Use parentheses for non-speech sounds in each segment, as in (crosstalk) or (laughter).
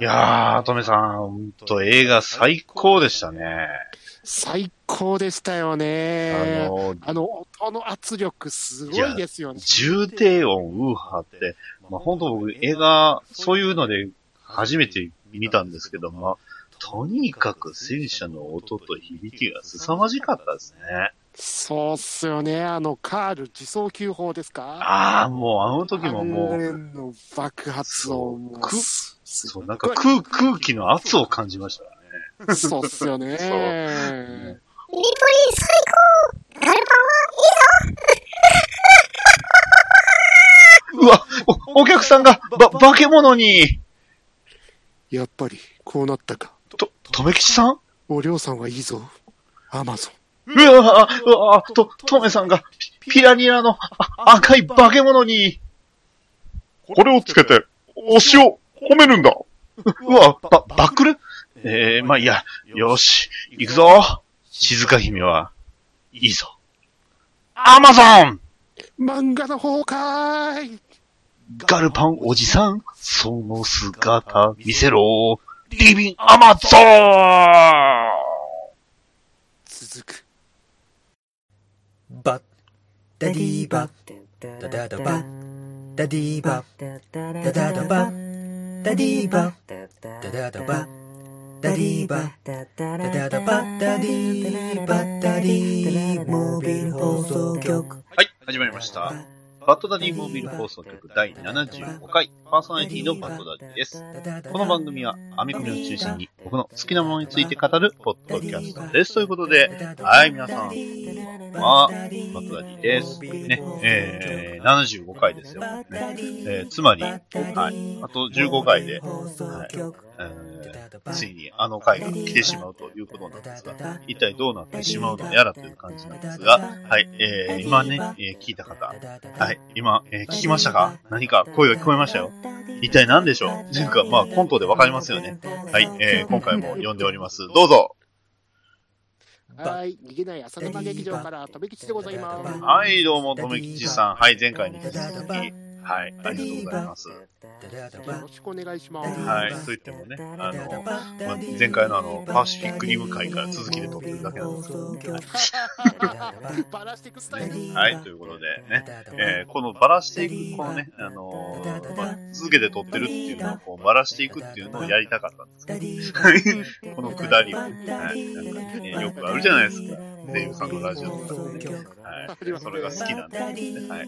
いやー、トメさん、ほんと映画最高でしたね。最高でしたよね。あの、あの、音の圧力すごいですよね。重低音、ウーハーって、まあ本当僕映画、そういうので初めて見たんですけど、まあ、とにかく戦車の音と響きが凄まじかったですね。そうっすよね。あの、カール自走急砲ですか？ああ、もうあの時ももあう、れの爆発音もそう、なんか空空気の圧を感じましたね。(laughs) そうっすよね。そうリポリ最高ガルうわ、お、お客さんが、ば、化け物に、やっぱり、こうなったか。と、とめきちさん？お嬢さんはいいぞ。アマゾン。うわうわと、とめさんが、ピピラニアのあ赤い化け物に、これをつけて、推しを褒めるんだ。うわ、ば、バックルえー、まあいいや、よし、行くぞ。静香姫は、いいぞ。アマゾン！漫画の方かーい。ガルパンおじさん、その姿見せろ。リビンアマゾン！続く。バッ。ダディーバッ。ダダダバッ。ダディーバッ。ダダダバッダディーバッダダダバ。ッダディーバッダダダバッダディー。バッダディー。モービル放送局。はい、始まりました。バッドダディモービル放送局第75回、パーソナリティのバッドダディです。この番組は、アメコミを中心に、僕の好きなものについて語るポッドキャストです。ということで、はい、皆さん、こんばんは、バッドダディです。ね、えー、75回ですよ。ね、えー、つまり、はい、あと15回で、はい、えー、ついにあの回が来てしまうということなんですが、一体どうなってしまうのやらという感じなんですが、はい、えー、今ね、えー聞いた方、はい、今、えー聞きましたか？何か声が聞こえましたよ？一体何でしょう？というか、まあ、コントでわかりますよね。はい、えー、今回も読んでおります。どうぞはい。逃げない浅沼劇場から、とめきちでございます。はい、どうも、とめきちさん。はい、前回に引き続き、はい、ありがとうございます。よろしくお願いします。はい、と言ってもね、あの、まあ、前回のあの、パシフィックリム会から続きで撮ってるだけなんですけど、バラしていくスタイル。はい、ということでね、えーこのバラしていく、このね、あのーまあ、続けて撮ってるっていうのをこうバラしていくっていうのをやりたかったんですけど、(laughs) このくだりを、はい、なんかね、よくあるじゃないですか。声優さんのラジオとかはい、それが好きなんですね、はい。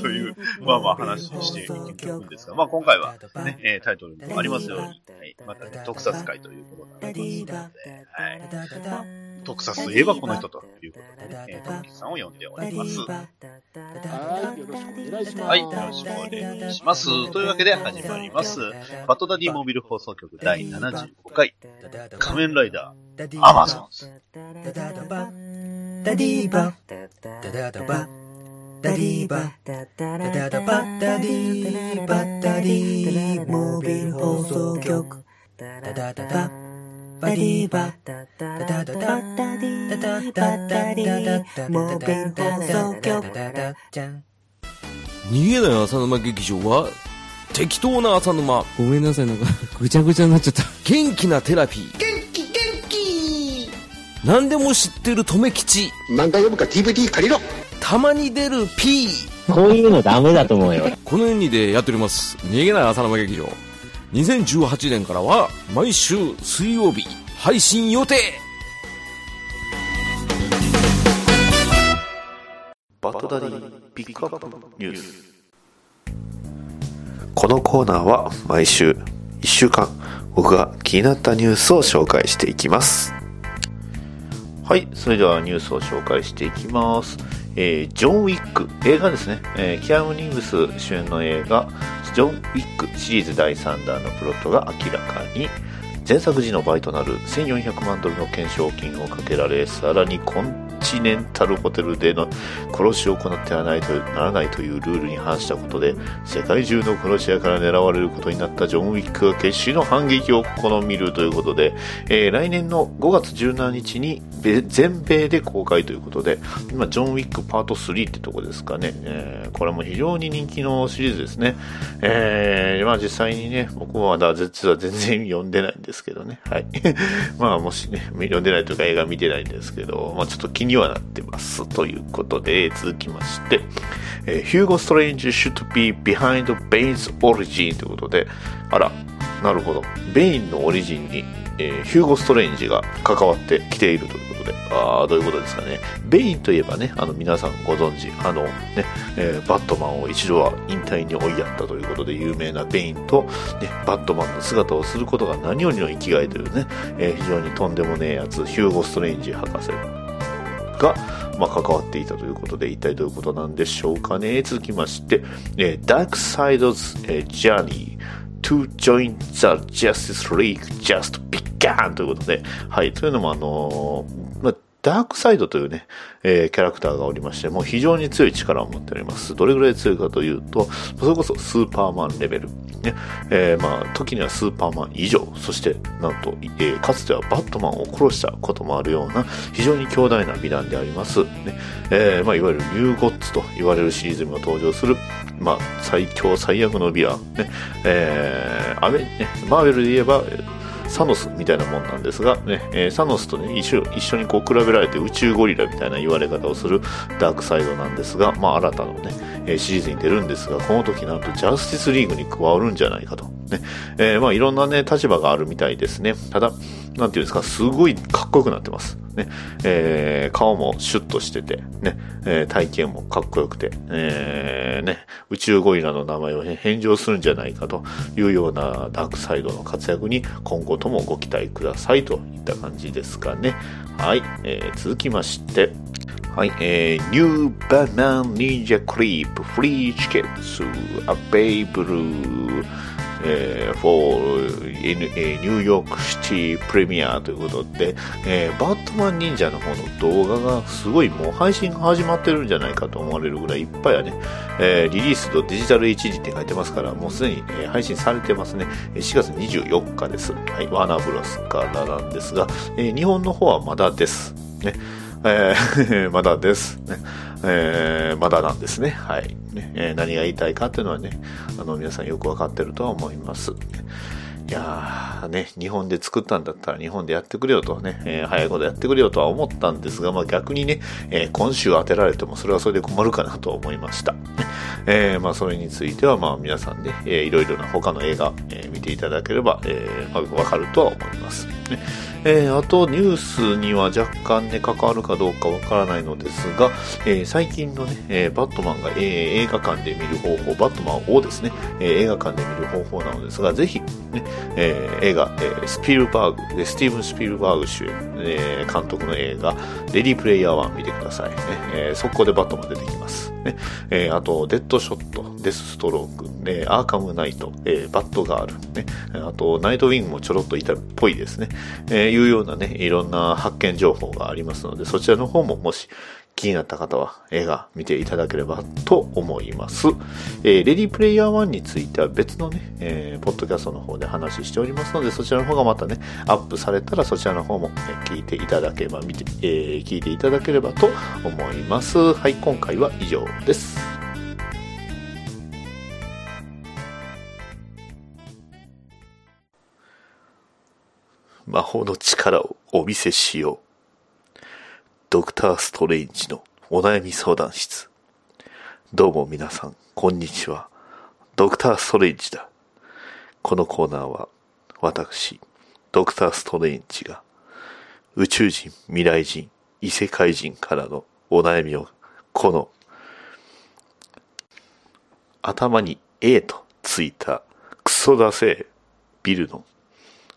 という、まあまあ話していくんですが、まあ今回はね、えータイトルにもありますよ。うに、はい、またね、特撮会ということになりますので、はい。特撮といえばこの人ということでね、えー、トムキさんを呼んでおります。はい。よろしくお願いします。はい、よろしくお願いします。というわけで始まります。バトダディモビル放送局第75回、仮面ライダー、アマゾンズ。ダディーバダダダバダディーバダダダバダディーバダディーモビル放送局ダダダババディバ逃げない浅沼劇場は適当な浅沼ごめんなさいなんかぐちゃぐちゃになっちゃった元気なテラピー元気元気何でも知ってる留吉漫画読むか DVD 借りろたまに出る P こういうのダメだと思うよこの演技でやっております逃げない浅沼劇場2018年からは毎週水曜日配信予定。バトダディピックアップニュース。このコーナーは毎週1週間僕が気になったニュースを紹介していきます。はいそれではニュースを紹介していきますえージョン・ウィック映画ですね、えーキアム・リングス主演の映画ジョン・ウィックシリーズ第3弾のプロットが明らかに前作時の倍となる1400万ドルの懸賞金をかけられさらにコンチネンタルホテルでの殺しを行ってはないとならないというルールに反したことで世界中の殺し屋から狙われることになったジョン・ウィックが決死の反撃を試みるということで、えー来年の5月17日に全米で公開ということで、今、ジョン・ウィックパート3ってとこですかね、えーこれも非常に人気のシリーズですね。えーまあ実際にね、僕はまだ実は全然読んでないんですですけどね。はい。(laughs) まあもしね、読んでないというか映画見てないんですけど、まあちょっと気にはなってます。ということで、続きまして、えー、ヒューゴ・ストレンジ should be behind Bane's origin ということで、あら、なるほど。ベインのオリジンに、えーヒューゴ・ストレンジが関わってきているということで、あ、どういうことですかね。ベインといえばね、あの皆さんご存知、あのね、えーバットマンを一度は引退に追いやったということで有名なベインと、ね、バットマンの姿をすることが何よりの生きがいというね、えー非常にとんでもねえやつ、ヒューゴ・ストレンジ博士が、まあ、関わっていたということで、一体どういうことなんでしょうかね。続きまして、えー、Dark Side's、えー Journey to join the Justice League just began ということで、はい、というのもあのーダークサイドというね、えーキャラクターがおりまして、もう非常に強い力を持っております。どれぐらい強いかというと、それこそスーパーマンレベル。ね、えーまあ、時にはスーパーマン以上、そして、なんと、えーかつてはバットマンを殺したこともあるような、非常に強大なヴィランであります。ね、えーまあ、いわゆるニューゴッツと言われるシリーズにも登場する、まあ、最強最悪のヴィラン。ね、えーアメね、マーベルで言えば、サノスみたいなもんなんですが、ねえーサノスとね、一緒一緒にこう比べられて宇宙ゴリラみたいな言われ方をするダークサイドなんですが、まあ新たなね、えーシリーズに出るんですが、この時なんとジャスティスリーグに加わるんじゃないかと。ね、えーまあいろんなね、立場があるみたいですね。ただ、なんていうんですか、すごいかっこよくなってます。ね、えー顔もシュッとしてて、ね、えー体型もかっこよくて、えーね、宇宙ゴリラの名前を返上するんじゃないかというようなダークサイドの活躍に今後ともご期待くださいといった感じですかね。はい、えー続きまして、はい、えー、ニューバナナニンジャクリープフリーチケッツアベイブルーえー for えーニューヨークシティプレミアということで、えーバットマン忍者の方の動画がすごいもう配信が始まってるんじゃないかと思われるぐらいいっぱいはね、えーリリースとデジタル HD って書いてますから、もうすでに、配信されてますね。4月24日です。はい、ワーナーブロスからなんですが、え日本の方はまだです。ね。えー (laughs) まだです。ね。えーまだなんですね。はい。ねえー何が言いたいかっていうのはね、あの、皆さんよくわかってるとは思います。いやーね、日本で作ったんだったら日本でやってくれよとね、えー早いことやってくれよとは思ったんですが、まあ逆にね、えー今週当てられてもそれはそれで困るかなと思いました。えーまあそれについてはまあ皆さんで、えーいろいろな他の映画、えー見ていただければ、えーまあわかるとは思います。ねえーあとニュースには若干ね、関わるかどうかわからないのですが、えー最近のね、えーバットマンが、えー映画館で見る方法、バットマンをですね、えー映画館で見る方法なのですが、ぜひ、ね、えー映画、えースピルバーグ、スティーブン・スピルバーグ主演、えー監督の映画、レディープレイヤー1見てくださいね。えー速攻でバットマン出てきます。ねえーあと、デッドショット、デスストローク、えーアーカムナイト、えーバットガール、ね、あと、ナイトウィングもちょろっといたっぽいですね。えーいうようなね、いろんな発見情報がありますので、そちらの方ももし気になった方は映画見ていただければと思います。えーレディープレイヤー1については別のね、えーポッドキャストの方で話しておりますので、そちらの方がまたね、アップされたらそちらの方も、えー聞いていただければ、見て、えー聞いていただければと思います。はい、今回は以上です。魔法の力をお見せしよう。ドクターストレインジのお悩み相談室。どうも皆さん、こんにちは。ドクターストレインジだ。このコーナーは、私、ドクターストレインジが、宇宙人、未来人、異世界人からのお悩みを、この、頭に A とついたクソだせえビルの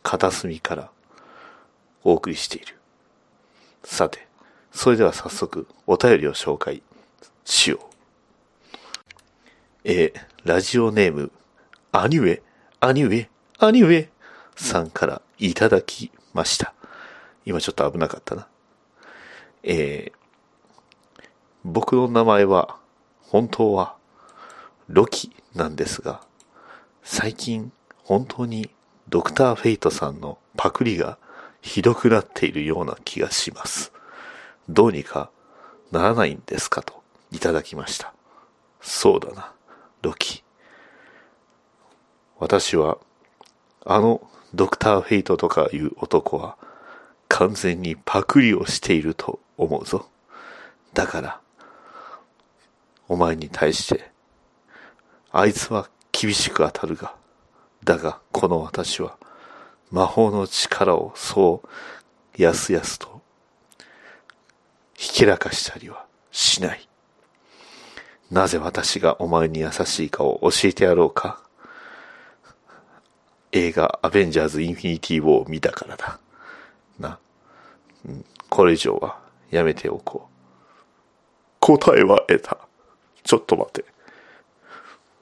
片隅からお送りしている。さて、それでは早速お便りを紹介しよう。えーラジオネーム、アニュエ、アニュエ、アニュエさんからいただきました。今ちょっと危なかったな。えー僕の名前は、本当は、ロキなんですが、最近本当にドクターフェイトさんのパクリがひどくなっているような気がします。どうにかならないんですかといただきました。そうだな、ロキ。私は、あのドクター・フェイトとかいう男は完全にパクリをしていると思うぞ。だから、お前に対して、あいつは厳しく当たるが、だがこの私は魔法の力をそうやすやすとひけらかしたりはしない。なぜ私がお前に優しいかを教えてやろうか。映画アベンジャーズインフィニティウォーを見たからだ。な。うんこれ以上はやめておこう。答えは得た。ちょっと待て。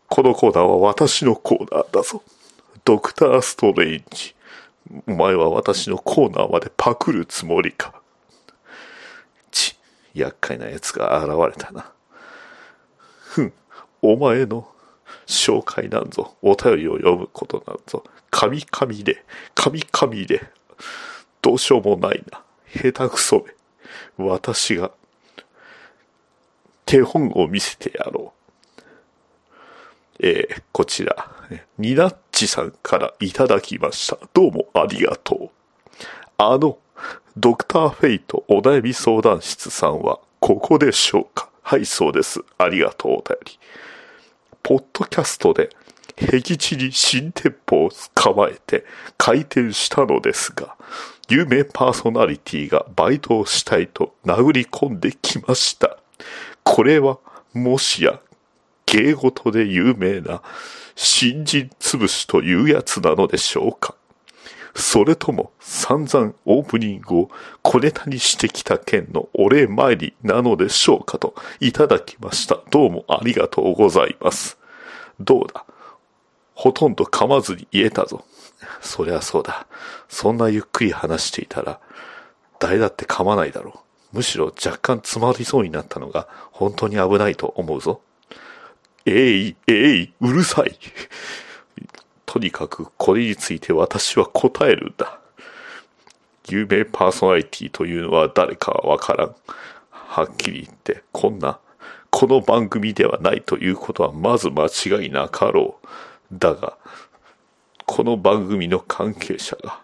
このコーナーは私のコーナーだぞ。ドクターストレインジ。お前は私のコーナーまでパクるつもりか。厄介な奴が現れたな。ふん、お前の紹介なんぞ、お便りを読むことなんぞ、神々で、神々で、どうしようもないな。下手くそめ。私が、手本を見せてやろう。えー、こちら、ニナッチさんからいただきました。どうもありがとう。あの、ドクターフェイトお悩み相談室さんは、ここでしょうか？はい、そうです。ありがとう、お便り。ポッドキャストで、僻地に新店舗を構えて開店したのですが、有名パーソナリティがバイトをしたいと殴り込んできました。これは、もしや、芸事で有名な新人潰しというやつなのでしょうか？それとも散々オープニングを小ネタにしてきた件のお礼参りなのでしょうかといただきました。どうもありがとうございます。どうだ？ほとんど噛まずに言えたぞ。そりゃそうだ。そんなゆっくり話していたら、誰だって噛まないだろう。むしろ若干詰まりそうになったのが本当に危ないと思うぞ。えい、えい、うるさい。とにかくこれについて私は答えるんだ。有名パーソナリティというのは誰かはわからん。はっきり言って、こんな、この番組ではないということはまず間違いなかろう。だが、この番組の関係者が、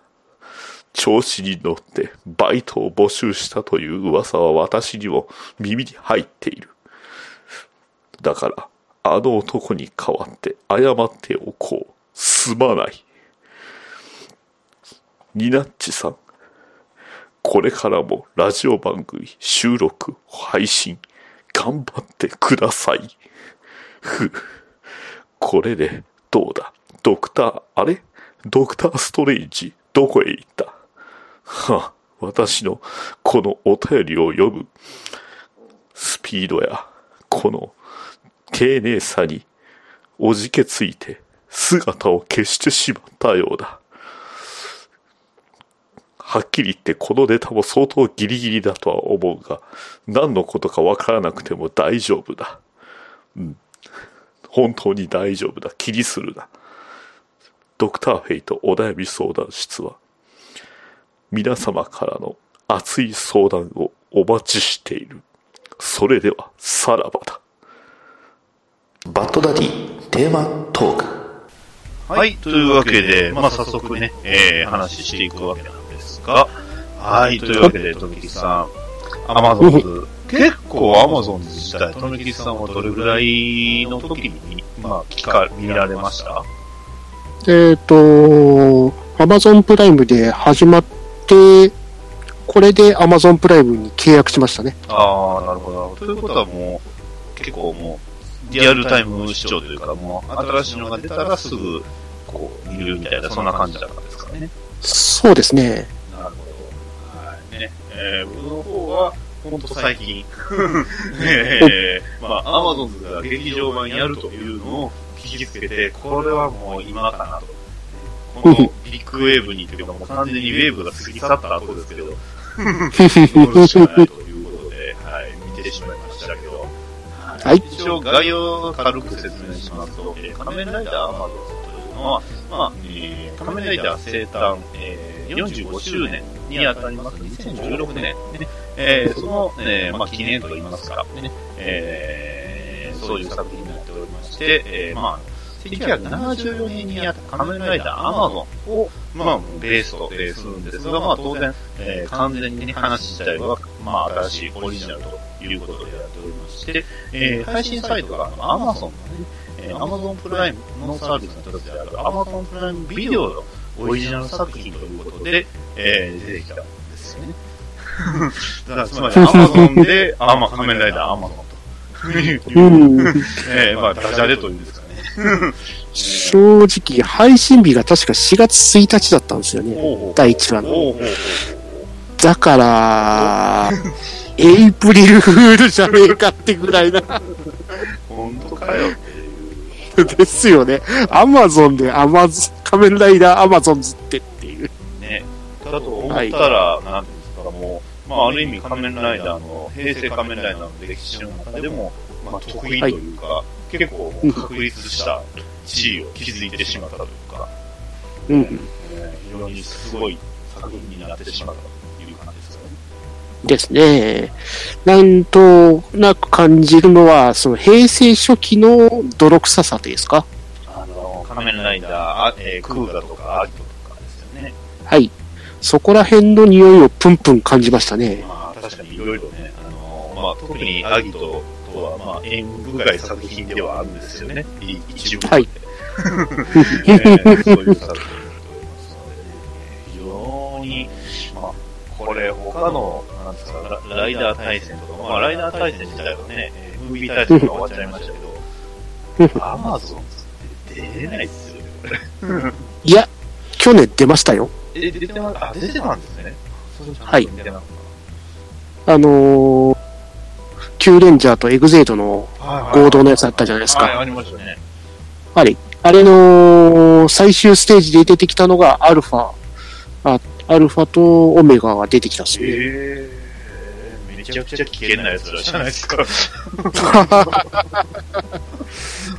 調子に乗ってバイトを募集したという噂は私にも耳に入っている。だから、あの男に代わって謝っておこう。すまない。ニナッチさん。これからもラジオ番組、収録、配信、頑張ってください。ふ。(laughs) これで、どうだ？ドクター、あれ？ドクターストレンジ、どこへ行った？はあ、私のこのお便りを読むスピードや、この丁寧さにおじけついて姿を消してしまったようだ。はっきり言ってこのネタも相当ギリギリだとは思うが、何のことかわからなくても大丈夫だ。うん。本当に大丈夫だ。気にするな。ドクターフェイトお悩み相談室は、皆様からの熱い相談をお待ちしている。それでは、さらばだ。バッドダディテーマトーク。はい、というわけで、まあ早速ね、えー、話していくわけなんですが、はい、というわけで、とめきさん、アマゾンズ、結構アマゾンズ自体、とめきさんはどれぐらいの時に、まあ、聞か、見られました？えっ、と、アマゾンプライムで始まって、これでアマゾンプライムに契約しましたね。ああ、なるほど。ということはもう、結構もう、リアルタイム視聴というか、もう、新しいのが出たらすぐ、こう、見るみたいな、そんな感じだったんですかね。そうですね。なるほど。はい。ね。えー、僕の方は、ほんと最近、(laughs) えー、まあ、アマゾンズが劇場版やるというのを聞きつけて、これはもう今かなと。このビッグウェーブにというか、もう完全にウェーブが過ぎ去った後ですけど、乗るしかないということで、はい、見てしまいましたはい。一応概要を軽く説明しますと、えー仮面ライダーアマゾンズというのは、まあ、えー仮面ライダー生誕、えーえー45周年にあたります2016年、ねえーその、えーまあ、記念といいますか、ねえーそういう作品になっておりまして、えーまあ、1974年にやった仮面ライダーアマゾンを、まあ、ベースとえーするんですが、まあ、当然、えー完全にね、話自体は、まあ、新しいオリジナルということでやっておりまして、えー配信サイトが、アマゾンのね、えー、Amazon プライムのサービスの一つである Amazon プライムビデオのオリジナル作品ということで、えー出てきたんですよね。(laughs) だからつまり Amazon で、あ、まあ、仮面ライダー Amazon とい (laughs) う、うん。えーまあ、ダジャレというんですかね。(laughs) 正直、配信日が確か4月1日だったんですよね。第1話の。だから、エイプリルフールじゃねえかってぐらいな。本当かよ。ですよね。アマゾンでアマゾ仮面ライダーアマゾンズってっていう。ね。だと思ったら、なんていうんですか、もう、まあ、ある意味仮面ライダーの、平成仮面ライダーの歴史の中でも、まあ、特異というか、結構確立した地位を築いてしまったというか、うん。ね非常にすごい作品になってしまったですね。なんとなく感じるのは、その平成初期の泥臭さですかあの、仮面ライダー、あえークーガとかアギトとかですよね。はい。そこら辺の匂いをプンプン感じましたね。まあ、確かにいろいろね、あの、まあ、特にアギトとは、まあ、縁深い作品ではあるんですよね。い一部で。はい (laughs) えーそういう作品になっておりますのでね、非常に、まあ、これ、他の、なんですか、ラライダー対戦とか、まあ、ライダー対戦自体はね、えームービー対戦が終わっちゃいましたけど、(laughs) アマゾンって出れないですよね、これ。いや、去年出ましたよ。え、出てま、あ、出てたんですね。はいあのー、キューレンジャーとエグゼイドの合同のやつあったじゃないですはい、か。ありましたね。あれ、あれの最終ステージで出てきたのがアルファ。あ、アルファとオメガが出てきたんですよね。ちゃくちゃ危険なやつらじゃないですか。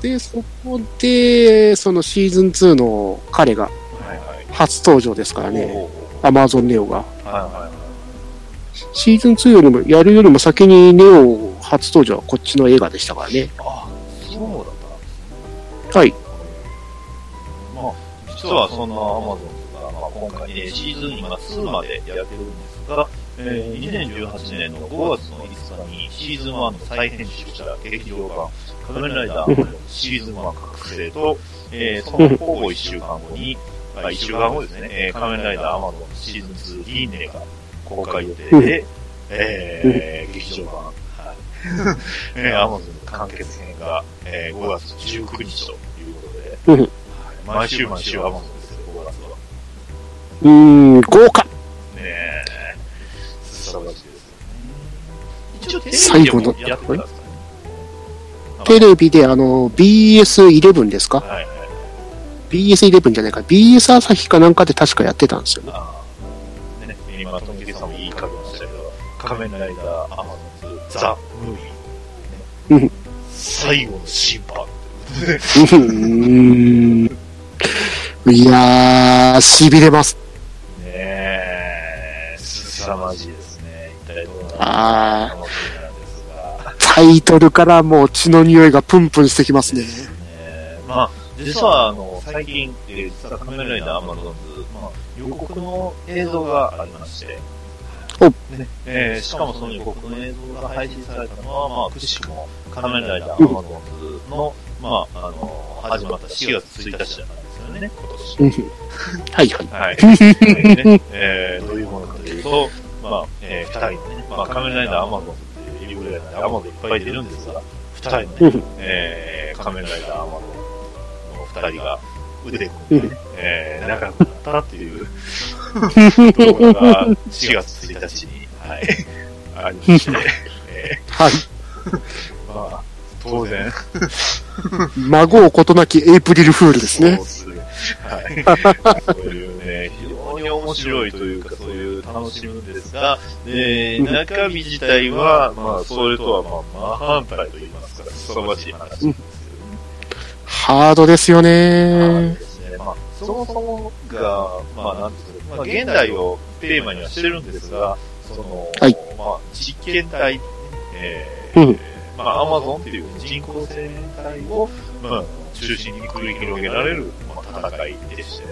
で、そこで、そのシーズン2の彼が。初登場ですからね。アマゾンネオが。シーズン2よりも、やるよりも先にネオ初登場はこっちの映画でしたからね。い。あ、そうだった。はい。まあ、実はそんなアマゾンが、まあ、今回、えーシーズン今2までやってるんですが、えー2018年の5月の5日にシーズン1の再編集した劇場版、仮面ライダーシーズン1覚醒と、えーそのほぼ1週間後に、あ1週間後ですね、えー仮面ライダーアマゾンシーズン2リーネが公開予定で、えー劇場版、はい。(laughs) えー、アマゾン完結編が、えー5月19日ということで、うん毎週毎週アマゾンですよ、5月は。うーん、豪華一応テレビでもやってたんですかね。テレビであの、BS11 ですか？はいはい。?BS11 じゃないか。BS 朝日かなんかで確かやってたんですよね。ああ。ね、今、トンキリさんも言いかけましたけど、仮面ライダーアマゾンズザ・ムービー。うん最後の審判。(laughs) うーん。いやー、痺れます。ねえ、すさまじいですね。一体どうなるのかタイトルからもう血の匂いがプンプンしてきますね。ねまあ、実は、あの、最近、えー実は仮面ライダーアマゾンズ、まあ、予告の映像がありまして、おねえーしかもその予告の映像が配信されたのは、まあ、くしくも仮面ライダーアマゾンズの、まあ、あの、始まった4月1日だったんですよね、今年。はいはい。(laughs) はい。ねえーどういうものかというと、まあ、えー、二人のね、まあ、仮面ライダーアマゾンっていうぐらいで、アマゾンいっぱい出るんですが、二人のね、えー、仮面ライダーアマゾンの二人が腕組んで。ね、えー、仲良くなったっていう。(laughs) 動画が4月1日に、はい、ありまして、えはい。ー、まあ、当然、(laughs) 孫をことなきエイプリルフールですね。そう。ですね。はい。(laughs) そういうね、非常に面白いというか、そういう楽しむんですが、で、中身自体は、まあ、それとは、まあ、真反対と言いますか、凄まじい話ですよね。ハードですよはいねで。すね。まあ、そもそもが、まあ、なんていうか、まあ、現代をテーマにはしてるんですが、その、はいまあ、実験体、えうー、まあ、アマゾンっていう人工生命体を、まあ、中心に繰り広げられる、まあ、戦いでして、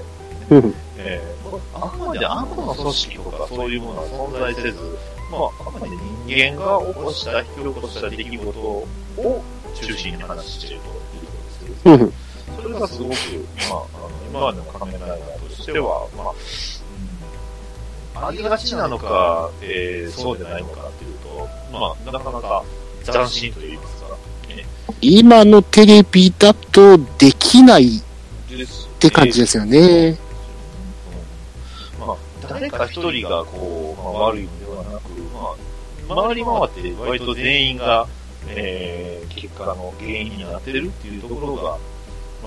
うん。えー、あくまで悪の組織とかそういうものは存在せず、まあ、あくまで人間が起こした、引き起こした出来事を中心に話しているということですけど、うん。それがすごく、まあ、あの今までの仮面ライダーとしては、まあ、うん、ありがちなのか、えー、そうでないのかっていうと、まあ、なかなか斬新と言いますか、ね、今のテレビだとできないって感じですよね。まあ、誰か一人がこう、まあ、悪いのではなく、まあ、回り回って割と全員が、えー、結果の原因になってるっていうところが、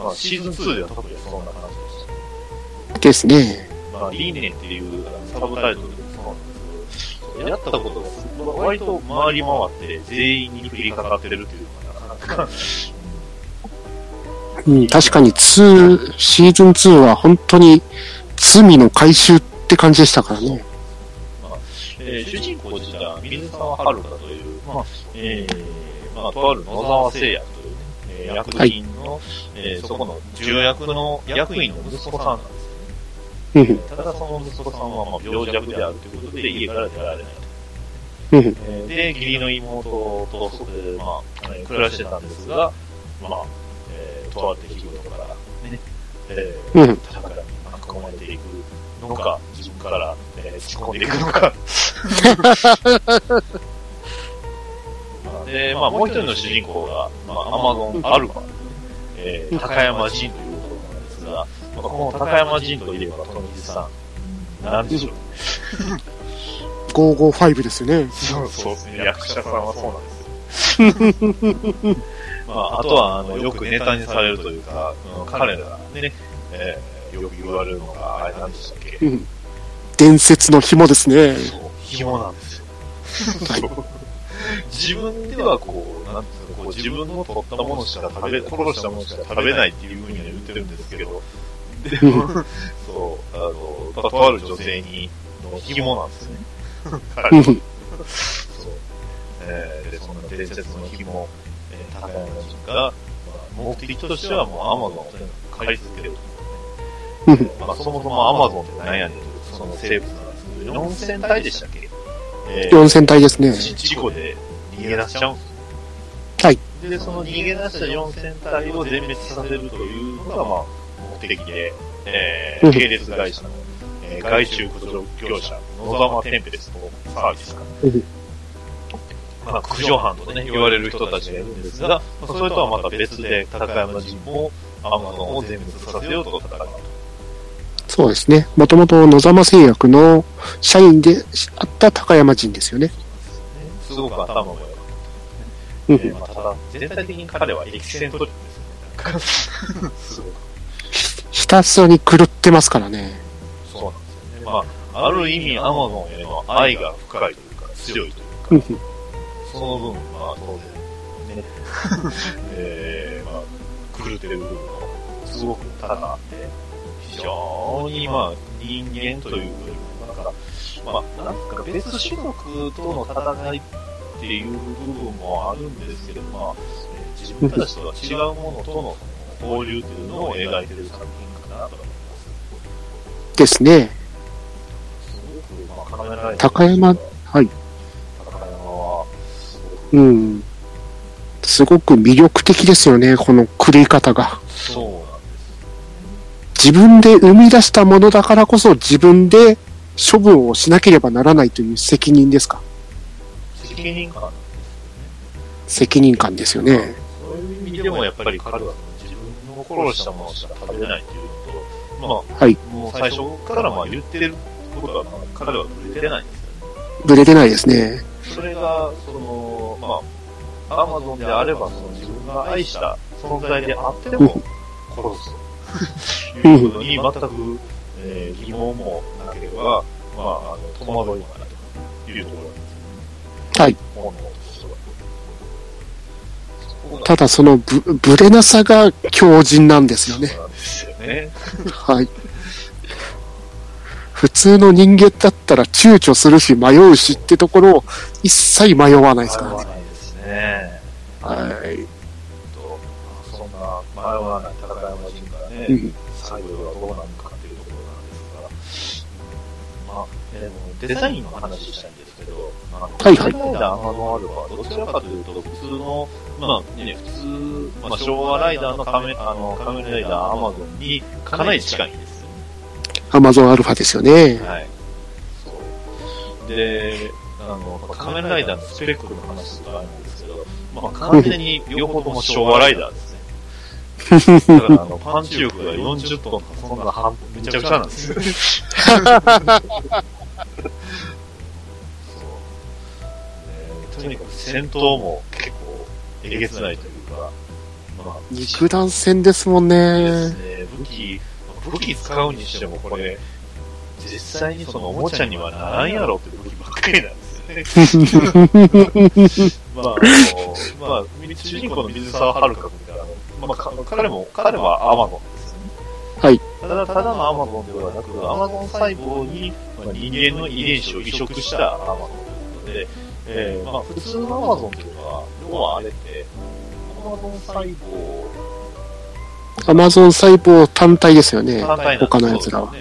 まあ、シーズン2では特にそんな感じでした。ですね。まあ、理念っていうサブタイトルでもそうなんですけど、やったことが割と回り回って全員に降りかかってるっていうのがなかなか、うん、確かに2、シーズン2は本当に罪の回収って感じでしたからね。まあえー主人公自体は水沢遥という、まあ、えー、まあ、とある野沢製薬というね、えー薬品の、えーそこの重役の役員の息子さんなんですよね。うん。ただその息子さんはまあ病弱であるということで家から出られないと。で、義理の妹と、えーまあ、えー暮らしてたんですが、まあ、えーとある出来事から、ね、えー、うん。戦いに巻き込まれていくのか、から、えー突っ込んでいくのか。ま (laughs) あで、まあ、もう一人の主人公が、まあ、アマゾンアルファ、えー、高山人ということなんですが、まあ、この高山人といえば、富水さん、なんでしょう。555ですよね。そうそうですね。役者さんはそうなんですよ。(laughs) まあ、あとは、あの、よくネタにされるというか、うん彼らがね、えー、よく言われるのが、あれなんでしたっけ？うん。伝説の紐ですね。そう、紐なんですよ。そう自分ではこう、なんていうか、こう、自分の取ったものしか食べ、殺したものしか食べないっていうふうには言ってるんですけど、でも、そう、あの、とある女性に、の紐なんですね。彼はそう。えーで、その伝説の紐、えー、高山人が、まあ、目的としてはもうアマゾンを買い続けると。うん。まあ、そもそもアマゾンって何やねんという、その生物なんですけど、4000体でしたっけ？えー4000体ですね。じ事故で逃げ出しちゃうんですよ。はい。で、その逃げ出した4000体を全滅させるというのが、まあ、目的で、えー、うん系列会社の、えー、外周駆除業者、野沢テンペレスとサービスかうんまあ、駆除班とね、言われる人たちがいるんですが、まあ、それとはまた別で、高山人もアマゾンを全滅させようと戦うと。そうですね。もともと野様製薬の社員であった高山人ですよね。すごく頭も良かうんった。えーまあ、ただ、全体的に彼はエキセントリックですよね。ひたすらに狂ってますからね。そうなんですよね。まあ、ある意味、アマゾンへの愛が深いというか、強いとうんいうか、その分、まあ、当然、ね、(laughs) えー、まあ、狂ってる部分も、すごく多々あって、非常に、まあ、人間というよりも、なんか、まあ、なんか別種族との戦いっていう部分もあるんですけど、まあ、えー自分たちとは違うものとの交流というのを描いている作品かなと思います。ですね。すごく、まあ、高山、はい。高山は、すごく、うん。すごく魅力的ですよね、この狂い方が。そう。自分で生み出したものだからこそ自分で処分をしなければならないという責任ですか？責任感責任感ですよね。そういう意味でも、やっぱり彼は自分の殺したものしか食べれないっていうのと、まあ、はい。もう最初からまあ言ってることは、まあ、彼は触れてないんですよね。ぶれてないですね。それが、その、まあ、アマゾンであれば、その自分が愛した存在であっても、殺すというに全く、えー疑問もなければ、まあ、あの、戸惑いもないというところなんですね。はい。ただそのぶ、ぶれなさが強靭なんですよね。なんですよね。はい。普通の人間だったら躊躇するし迷うしってところを一切迷わないですからね。迷わないですね。はい。とそんな迷わないうん。最後はどうなるかっていうところなん。ですが、まあ、でもデザインの話したいん。ですけど、あのはいはいライダーアマゾンアルはどちらかというと普通の、まあね、普通、まあ、昭和ライダーの仮面あの仮面ライダーアマゾンにかなり近いん。ですよ。アマゾンアルファですよね。はい。そう。で、あの、仮面ライダーのスペックの話とかあるん。ですけど、まあ、完全に両方とも昭和ライダーです。だから、あの、パンチ力が40トンそんな半、めちゃくちゃなんですよ。そう。でとにかく戦闘も結構、えげつないというか、まあ、肉弾戦ですもんね。ですね。武器、武器使うにしてもこれ、実際にそのおもちゃにはならんやろって武器ばっかりなんですよね。(laughs) まあ、あの、まあ、主人公の水沢遥君まあか、彼も、彼はアマゾンですよね。はい。ただ、ただのアマゾンではなく、アマゾン細胞に、まあ、人間の遺伝子を移植したアマゾンということで、えー、まあ、普通のアマゾンっていうのは、要はあれって、アマゾン細胞アマゾン細胞単体ですよね。単体他の奴らは。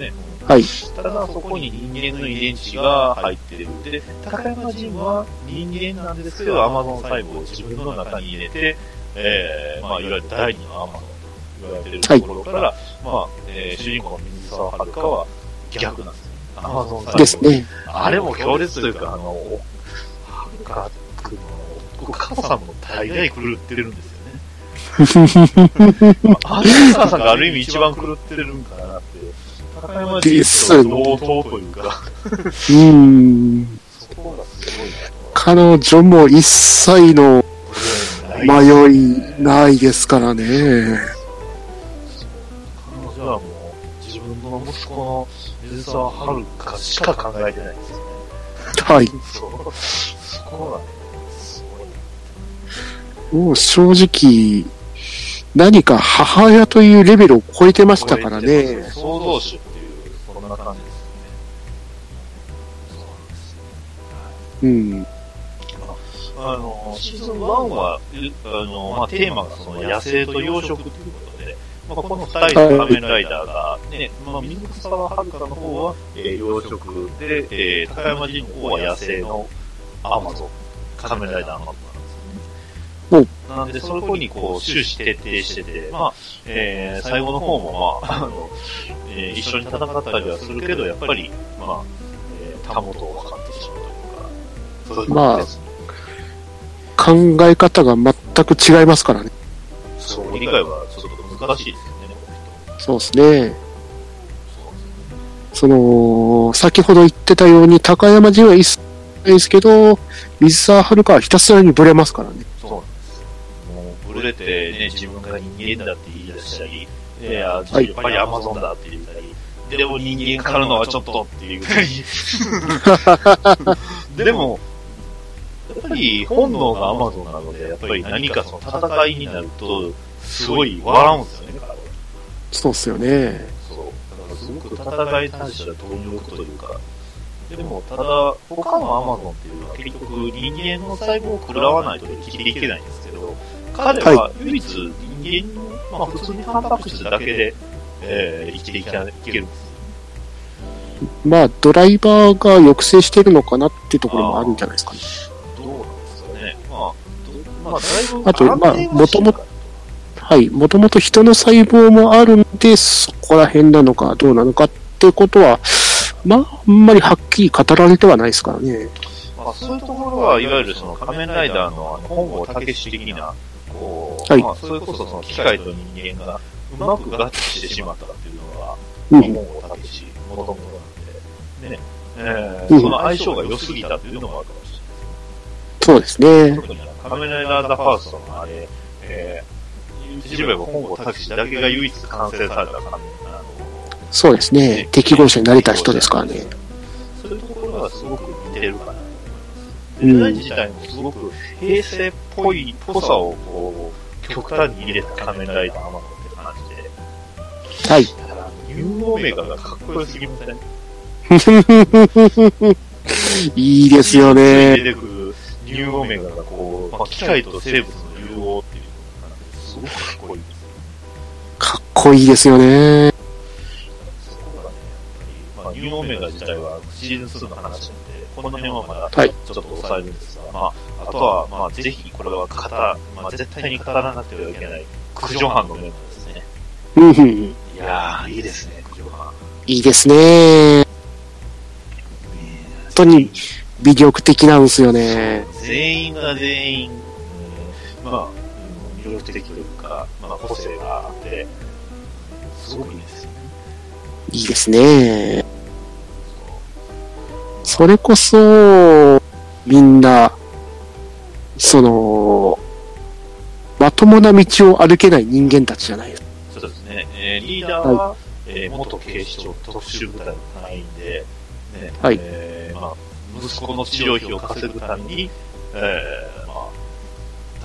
はい。ただそこに人間の遺伝子が入ってる。で、高山人は人間なんですけど、アマゾン細胞を自分の中に入れて、えー、まあ、いわゆる第二のアマゾンと言われてるところから、まあ、えー、主人公の水沢遥は逆なんですよ。アマゾン。ですね。あれも強烈というか、あの、はるか君のお母さんも大概狂ってるんですよね。(laughs) あのお母さんがある意味一番狂ってるんかなって。高山人と同等というか、うーん。そこがすごいなと。彼女も一切の迷いないですからね。彼女はもう自分の息子の水沢遥しか考えてないんですよね。はい。そう。そこがね、すごいな。もう正直、何か母親というレベルを超えてましたからね。創造主っていう、そんな感じですよね。そうなんですよ。うん。あの、シーズン1は、うあの、まあ、テーマがその野生と養殖ということで、まあ、この二人の仮面ライダーが、ね、まあ、水沢遥の方は、えー養殖で、えー、高山人の方は野生のアマゾン、仮面ライダーアマゾンなんですよね。なんで、そこにこう、終始徹底してて、まあ、えー、最後の方も、まあ、あの、えー一緒に戦ったりはするけど、やっぱり、まあ、えー、たもとを分かってしまうというか、そういうことですね。考え方が全く違いますからね。そう、理解はちょっと難しいですよね、この人。そうですね。その、先ほど言ってたように、高山人は一切ないですけど、水沢遥はひたすらにブレますからね。そうなんです。もう、ブレてね、自分が人間だって言い出したり、いや、やっぱりアマゾンだって言ったり、でも人間狩るのはちょっとって言ったり。(laughs) (laughs) でも、(laughs) やっぱり本能がアマゾンなので、やっぱり何かその戦いになると、すごい笑うんですよね、彼は。そうっすよね。そう。だからすごく戦いに対しては貪欲というか、でも、ただ、他のアマゾンっていうのは結局人間の細胞を食らわないと生きていけないんですけど、彼は唯一人間の、まあ普通にタンパク質だけで、えー、生きていけるんです。まあ、ドライバーが抑制してるのかなってところもあるんじゃないですかね。あ、とまあ安定はしてるからはい。もともと人の細胞もあるんで、そこら辺なのかどうなのかってことは、まあ、あんまりはっきり語られてはないですからね。まあ、そういうところは、いわゆるその仮面ライダーのあの本郷武史的な、こう、はいまあ、それこそその機械と人間がうまく合致してしまったっていうのが、うん。本郷武史、もともとなんで、ね、えーうんその相性が良すぎたっていうのもあるかもしそうですねれない。。特にあの仮面ライダーザファーストのあれ、えー、言ってしまえば本郷武史だけが唯一完成された仮面、あの、そうですね。適合者になれた人ですからね。そういうところがすごく似てるかなと思います。でデザイン自体もすごく平成っぽい、ぽさをこう、極端に入れた仮面ライダーアマゾンって感じで。はい。ただ、ニューオメガがかっこよすぎません？(laughs) いいですよね。出てくるニューオメガがこう、まあ、機械と生物の融合っていうのが、すごくかっこいいです。かっこいいですよね。そこがね、やっぱり、まあ、ニューオメガ自体はシーズン2の話なんで、この辺はまだ、はいちょっと抑えるんですが、まあ、あとは、まあ、ぜひこれは語、まあ、絶対に語らなくてはいけない、クジョハンのメンバーですね。うんうん。いやー、いいですね、クジョハン。いいですね。本当に魅力的なんですよね。全員が全員、うんまあ、うん魅力的というか、まあ、個性があって、すごくいいですよね。いいですね。それこそ、みんな、その、まともな道を歩けない人間たちじゃない。そうですね。えーリーダーは、えー元警視庁特殊部隊の隊員で、ね、はいえーまあ、息子の治療費を稼ぐために、えーま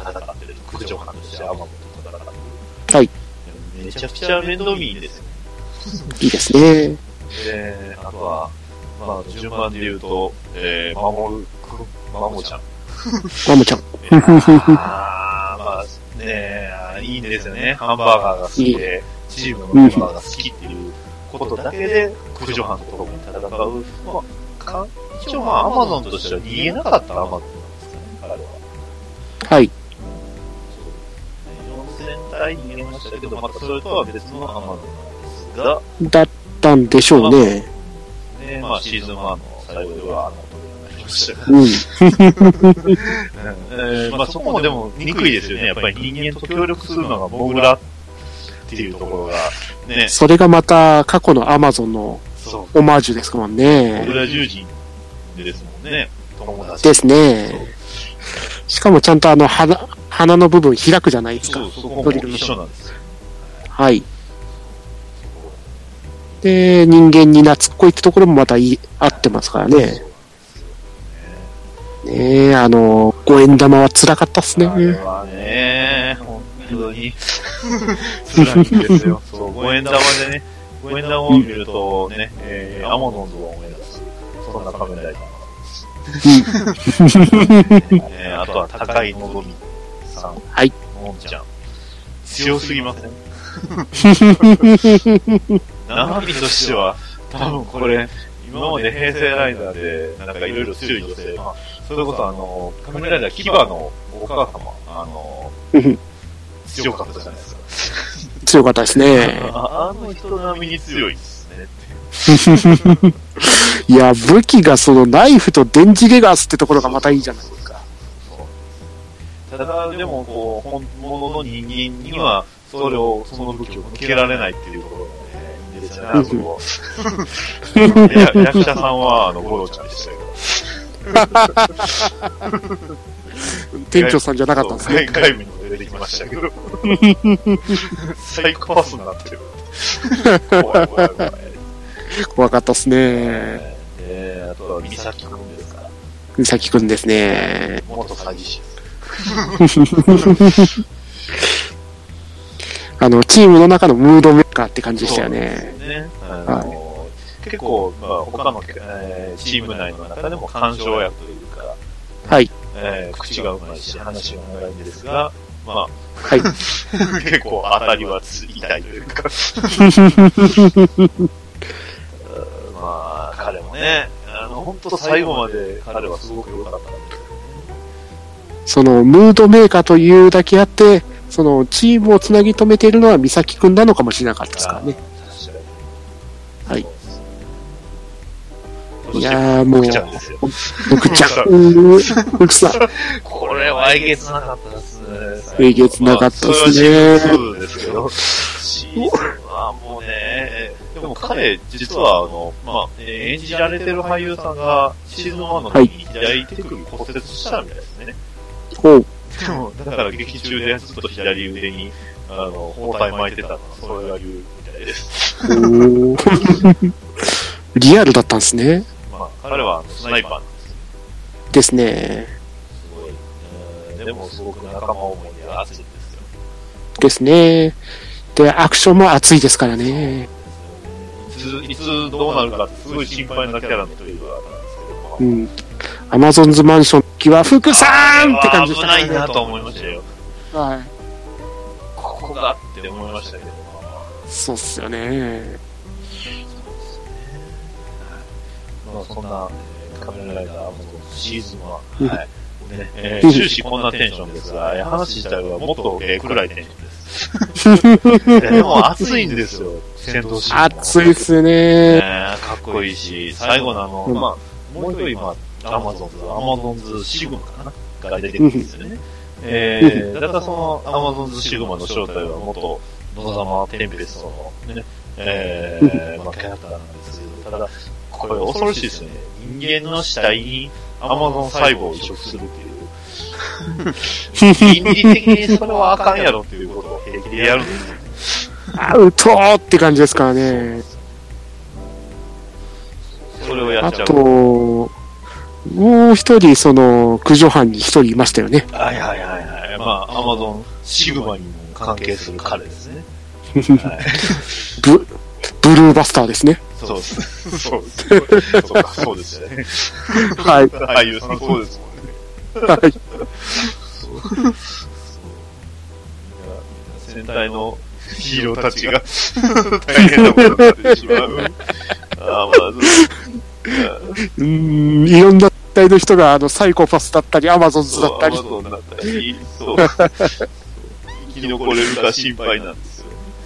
あ、戦ってる、駆除班としてアマモと戦ってる。はい。めちゃくちゃ面倒見いいんですよ。いいですね。で、あとは、まあ、順番で言うと、えー、守る、モちゃん。マモちゃん。あーまあ、ねえ、いいんですよね。ハンバーガーが好きで、チームのメンバーが好きっていうことだけで、駆除班と共に戦う。まあ、か一応まあ、アマゾンとしては逃げなかったアマゾンなんでは。はい。4000体逃げましたけど、またそれとは別のアマゾンなんですが、だったんでしょうね。ね、まあ、シーズン1の最後では、あの、なりましたがうん。(laughs) えーまあそこもでも憎いですよね。やっぱり人間と協力するのがモグラっていうところが、ね、それがまた過去のアマゾンのオマージュですもんモねグ。ラ獣人ですもんね。友達。ですね。しかもちゃんとあの鼻、鼻の部分開くじゃないですかそ。う、そこも一緒なんですよ。はい。で、人間に懐っこいってところもまたいい合ってますからね。ねえ、あの、五円玉は辛かったっすね。あれはね、本当に、辛いんですよ。そう、五円玉でね、五円玉を見るとね、えー、アモノンズを思い出す。そんな仮面ライダー。えー、あとは高いのぞみさん。はい。もんちゃん。強すぎません？(laughs) 生身としては、多分これ、今まで平成ライダーで、なんかいろいろ強い女性、まあ、それこそあの、仮面ライダーキバのお母様、あの、うん強かったじゃないですか。強かったですね。あ (laughs) あの人並みに強いです。いや、武器がそのナイフと電磁レガースってところがまたいいじゃないですか。ただ、でも、こう、本物の人間には、それを、その武器を向けられないっていうところがね、いいんですよね、あそこ。や役者さんは、あの、ゴロちゃんでしたけど。店長さんじゃなかったんですね。外外部にも出てきましたけど。サイコパスになってる。怖い怖い怖い。怖かったっすね。で、あとは、美咲くんですか？美咲くんですね。元詐欺師です。あの、チームの中のムードメーカーって感じでしたよね。ね。あの結構、まあ、他の、えーチーム内の中でも干渉役というか、はい。えー口がうまいし、話が長いんですが、まあ、はい。(laughs) 結構当たりはつ痛いというか、う (laughs) んまあ、彼もね、あの、本当最後まで彼はすごく良かったんです。その、ムードメーカーというだけあって、その、チームをつなぎ止めているのは美咲くんなのかもしれなかったですからね。はい。いやーもう福ちゃんですよ。福ちゃん。うー福さん。これはえげつなかったですね。えげつなかったですねまあそれはシーズン2ですけど、シーズンはもうね、でも彼、実はあの、まあ、えー演じられてる俳優さんが、シーズン1の時に左手首骨折したみたいですね。ほう。でも、だから劇中でずっと左腕に、あの、包帯巻いてたのは、それが理由みたいです。おー (laughs) リアルだったんですね。まあ、彼はスナイパーなんですですね。すごい。うんでもすごく仲間思いで熱いですよ。ですね。で、アクションも熱いですからね。いつ、いつどうなるかってすごい心配なキャラの一人はなんですけども。うん。アマゾンズマンションの時は、福さんって感じでした危ないなと思いましたよ。はい。ここがって思いましたけど。そうっすよね。まあそんな、えー仮面ライダーアマゾンシーズンうん1。はい。ねえー終始こんなテンションですが、えー話自体はもっと、えー暗いテンションです。でも熱いんですよ、戦闘シーンも。熱いっすねね。かっこいいし、最後のあの、うんまあ、もう一人、まあ、アマゾンズ、アマゾンズシグマかな？が出てくるんですよね。えー、だからその、アマゾンズシグマの正体は元、野沢テンペストのね、えー、まあ、キャラクターなんですけど、ただ、これ恐ろしいですよね。人間の死体にアマゾン細胞を移植するっていう。倫理的にそれは (laughs) あかんやろっていうことを平気でやるんですよ。アウトーって感じですからね。それをやっちゃう。あと、もう一人、その、駆除班に一人いましたよね。はいはいはいはい。まあ、アマゾンシグマにも関係する彼ですね。はい。ブ、ブルーバスターですね。そうです。そうです。そうか、そうですよね。はい。俳優さんそうですもんね。はい。戦隊のヒーローたちが大変なことになってしまう。あーまあ、うーん、いろんな体の人が、あの、サイコパスだったり、アマゾンズだったりアマ、ゾンだったり、そう。生き残れるか心配なんですよ。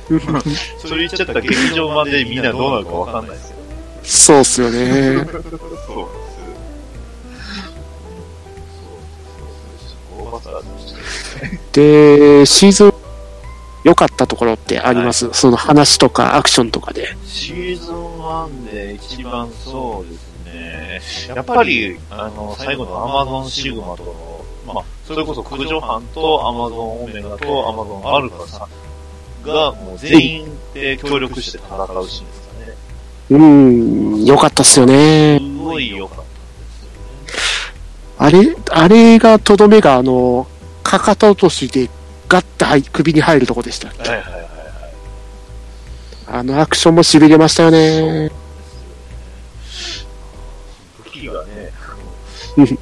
(laughs) それ言っちゃったら劇場までみんなどうなるかわかんないですよ。そうっすよね。そうなんですで、シーズン、良かったところってあります、その話とかアクションとかで。シーズン1で一番そうですね。やっぱり、あの、最後のアマゾンシグマとの、まあ、それこそ駆除班とアマゾンオメガとアマゾンアルファさんが、もう全員で協力して戦うシーンですかね。うーん、良かったっすよね。すごい良かったんあれ、あれがとどめが、あの、かかと落としでガッて入首に入るとこでしたっけ？ですよね。はいはいはいはい。あのアクションも痺れましたよね。武器がね、なんか、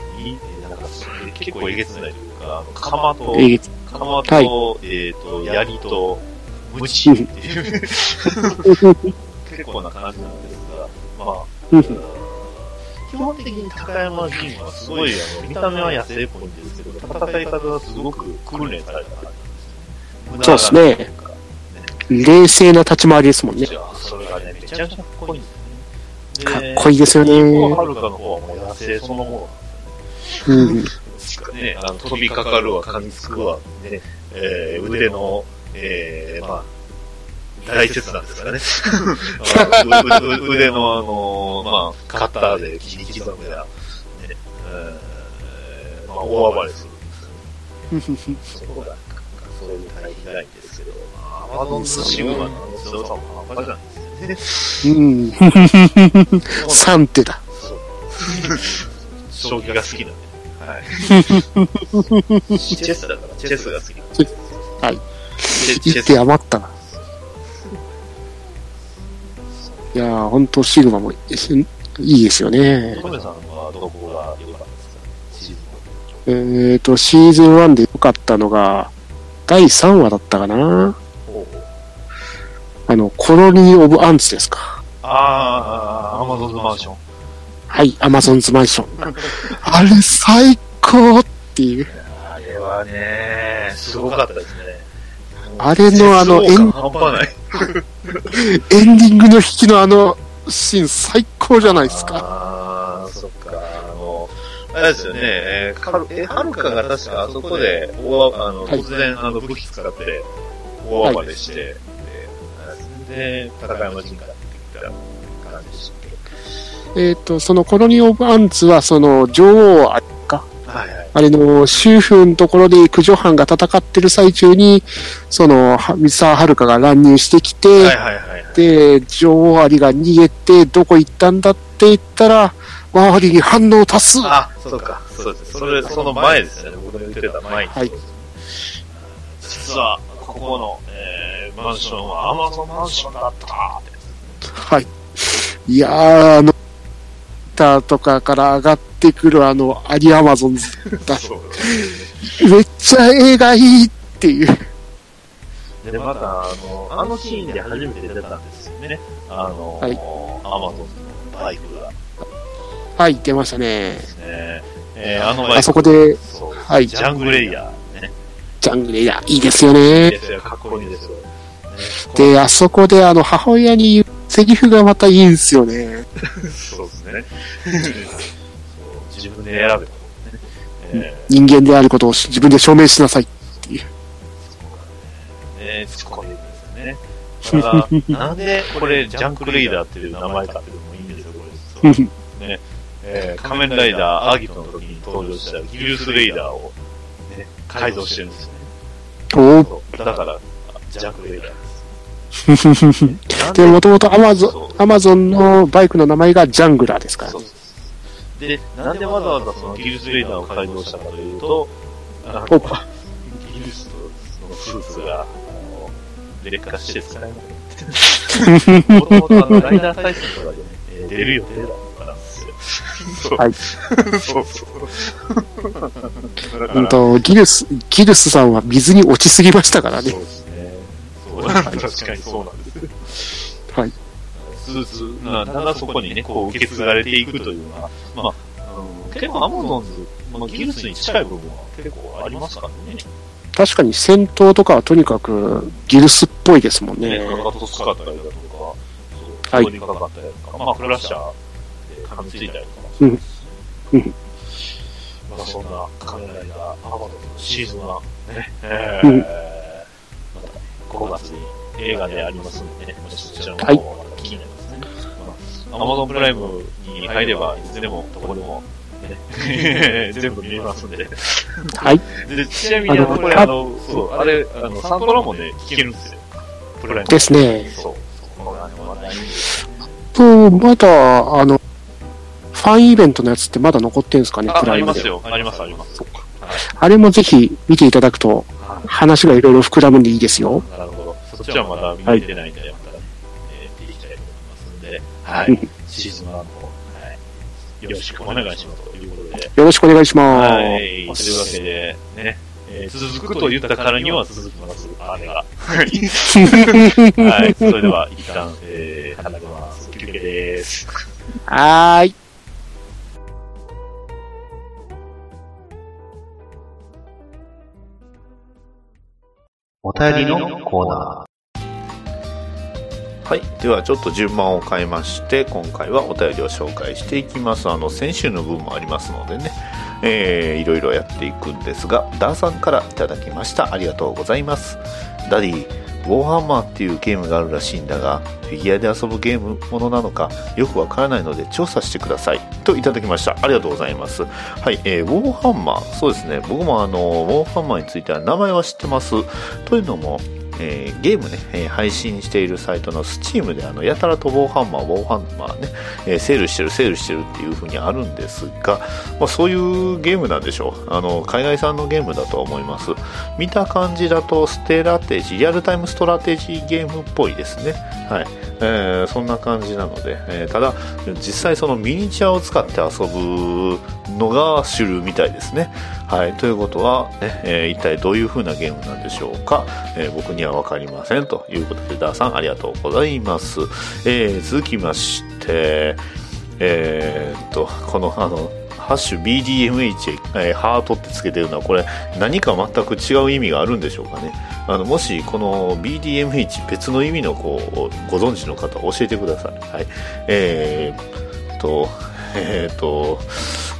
結構えげつないというか、鎌と、え鎌と、はえっ、と、槍と、ムチっていう、結構な感じなんですが、まあ、うん基本的に高山銀はすごい、あの、見た目は野生っぽいんですけど、戦い方はすごく訓練された感じです。そうですね冷静な立ち回りですもんね。それがね、めちゃめちゃかっこいいんですよね。かっこいいですよね。はるかの方はもう野生そのもうん。のですかね。あの、飛びかかるわ、噛みつくわ、ね、えー、腕の、えー、まあ、大切なんですからね。(laughs) 腕のあの、まあ、カッターで切り刻むや、ね、えー、まあ、大暴れするんですよね。そこが、それで大変ないんですけど、まあアマゾンズシグマのあの強さも半端じゃないですよね。うん。3手だ。そう。将棋が好きなんで。はい。(laughs) チェスだから、チェスが好きなんで。はい。チェチェ1手余ったな。いやー、ほんとシグマもいいですよね。。トメさんはどこが良かったですかえーと、シーズン1で良かったのが、第3話だったかなあの、コロニー・オブ・アンツですか。あー、アマゾンズマンション。はい、アマゾンズマンション。あれ、最高っていう。あれはね、すごかったですね。あれのあの絶望感半端ない。エンディングの引きのあのシーン最高じゃないですか。あー、そっか、あの、あれですよね、えー、はるかが確かあそこで、大あの、はい突然、あの、武器使って、大暴れして、で、で、戦いの陣から出てきた感じでしたっえっ、と、そのコロニー・オブ・アンツは、その女王、あれか、けはいはい。あれの、周風のところで駆除班が戦ってる最中に、その、は三沢遥が乱入してきて、はいはいはいはい。で、女王アリが逃げて、どこ行ったんだって言ったら、周りに反応多数。あ、そうか。そうです。それ、その前ですよね。僕の言ってた前に。はい。実は、ここの、えー、マンションはアマゾンマンションだったって。はい。いやー、あの、ターとかから上がってくるあの、アリアマゾンズだ。めっちゃ映画いいっていう。で、また、あの、あのシーンで初めて出たんですよね。あの、はいアマゾンのバイクがはい、出ましたね。ね。えー、あのバイク。あそこで。はいジャングレイヤー。ね。ジャングレイヤー、いいですよいいね。ですよ、かっこいいですよ。ねで、あそこであの、母親に言うセリフがまたいいんですよね。そうですね。そう自分で選べた、ね。え人間であることを自分で証明しなさい。ー、ね、突っ込んでいくんですよね。だから、なんでこれ、ジャンクレイダーっていう名前かっていうのもいいんですよ、これ。実はね、えー、仮面ライダーアーギトの時に登場したギルスレイダーを、ね、改造してるんですよね。おーそうだから、ジャングレイダーです。(laughs) で、もともとアマゾン、アマゾンのバイクの名前がジャングラーですからね。で、なんでわざわざそのギルスレイダーを改造したかというと、あギルスのスーツが、あの、劣化して使えない。もともとあの、ライダー大戦とかでね、えー出る予定だったからですよ。はいそうそう。んと、ギルス、ギルスさんは水に落ちすぎましたからねそう。ですね。そう、確かにそうなんです。はい。スーツ、なただそこにね、こう受け継がれていくというのは、まあ、うん、結構アマゾンズ、まあ、技術に近い部分は結構ありますからね。確かに戦闘とかはとにかくギルスっぽいですもんね。ね、かかと使ったりだとか、そう、はい通りかかったりとか、まあ、フラッシャーで噛みついたりとか、うんうんまあ、そんな仮面ライダー、アマゾンのシーズンはね、えうんー、また5月に映画でありますんでね、もしそちらの方はいが気になりますね。まあ、アマゾンプライムに入れば、いつでも、どこでも、ね、(laughs) 全部見れますんで。はい。で、ちなみに、これ、あの、そう、あれ、あの、サントラもね、聞けるんですよ。プライム。ですね。そう。そうこれはね、まだいいんですと、まだ、あの、ファンイベントのやつってまだ残ってんですかね、あ、プライムであります。よ。あります、あります。そっか。あれもぜひ見ていただくと、は話がいろいろ膨らむんでいいですよ。い。なるほど。そっちはまだ見れてないんで、またね、えー、見ていきたいと思いますんで、はい。シーズン1の方、はい。よろしくお願いしますということで。よろしくお願いします。はい。というわけで、ね、えー続くと言ったからには続きます。あれが。(laughs) はい。はい。それでは、一旦、えー、離れます。休憩です。はーい。お便りのコーナー。はい。では、ちょっと順番を変えまして、今回はお便りを紹介していきます。あの、先週の分もありますのでね、えー、いろいろやっていくんですが、ダーさんからいただきました。ありがとうございます。ダディ、ウォーハンマーっていうゲームがあるらしいんだが、フィギュアで遊ぶゲームものなのか、よくわからないので調査してください。といただきました。ありがとうございます。はい、えー、ウォーハンマー、そうですね、僕もあの、ウォーハンマーについては名前は知ってます。というのも、えーゲームね、えー配信しているサイトの Steam であのやたらとボーハンマー、ボーハンマーね、えーセールしてる、セールしてるっていう風にあるんですが、まあ、そういうゲームなんでしょう。あの、海外産のゲームだと思います。見た感じだとストラテジー、リアルタイムストラテジーゲームっぽいですね。はい。えーそんな感じなので、えーただ、実際そのミニチュアを使って遊ぶのが主流みたいですね。はい。ということは、ねえー一体どういう風なゲームなんでしょうか。え僕にはわかりません。ということで、ダーさんありがとうございます。え続きまして、えっと、この、あの、ハッシュ BDMH、えーハートってつけてるのは、これ何か全く違う意味があるんでしょうかね。あの、もし、この BDMH 別の意味のこう、ご存知の方教えてください。はい。えーっと、えーっと、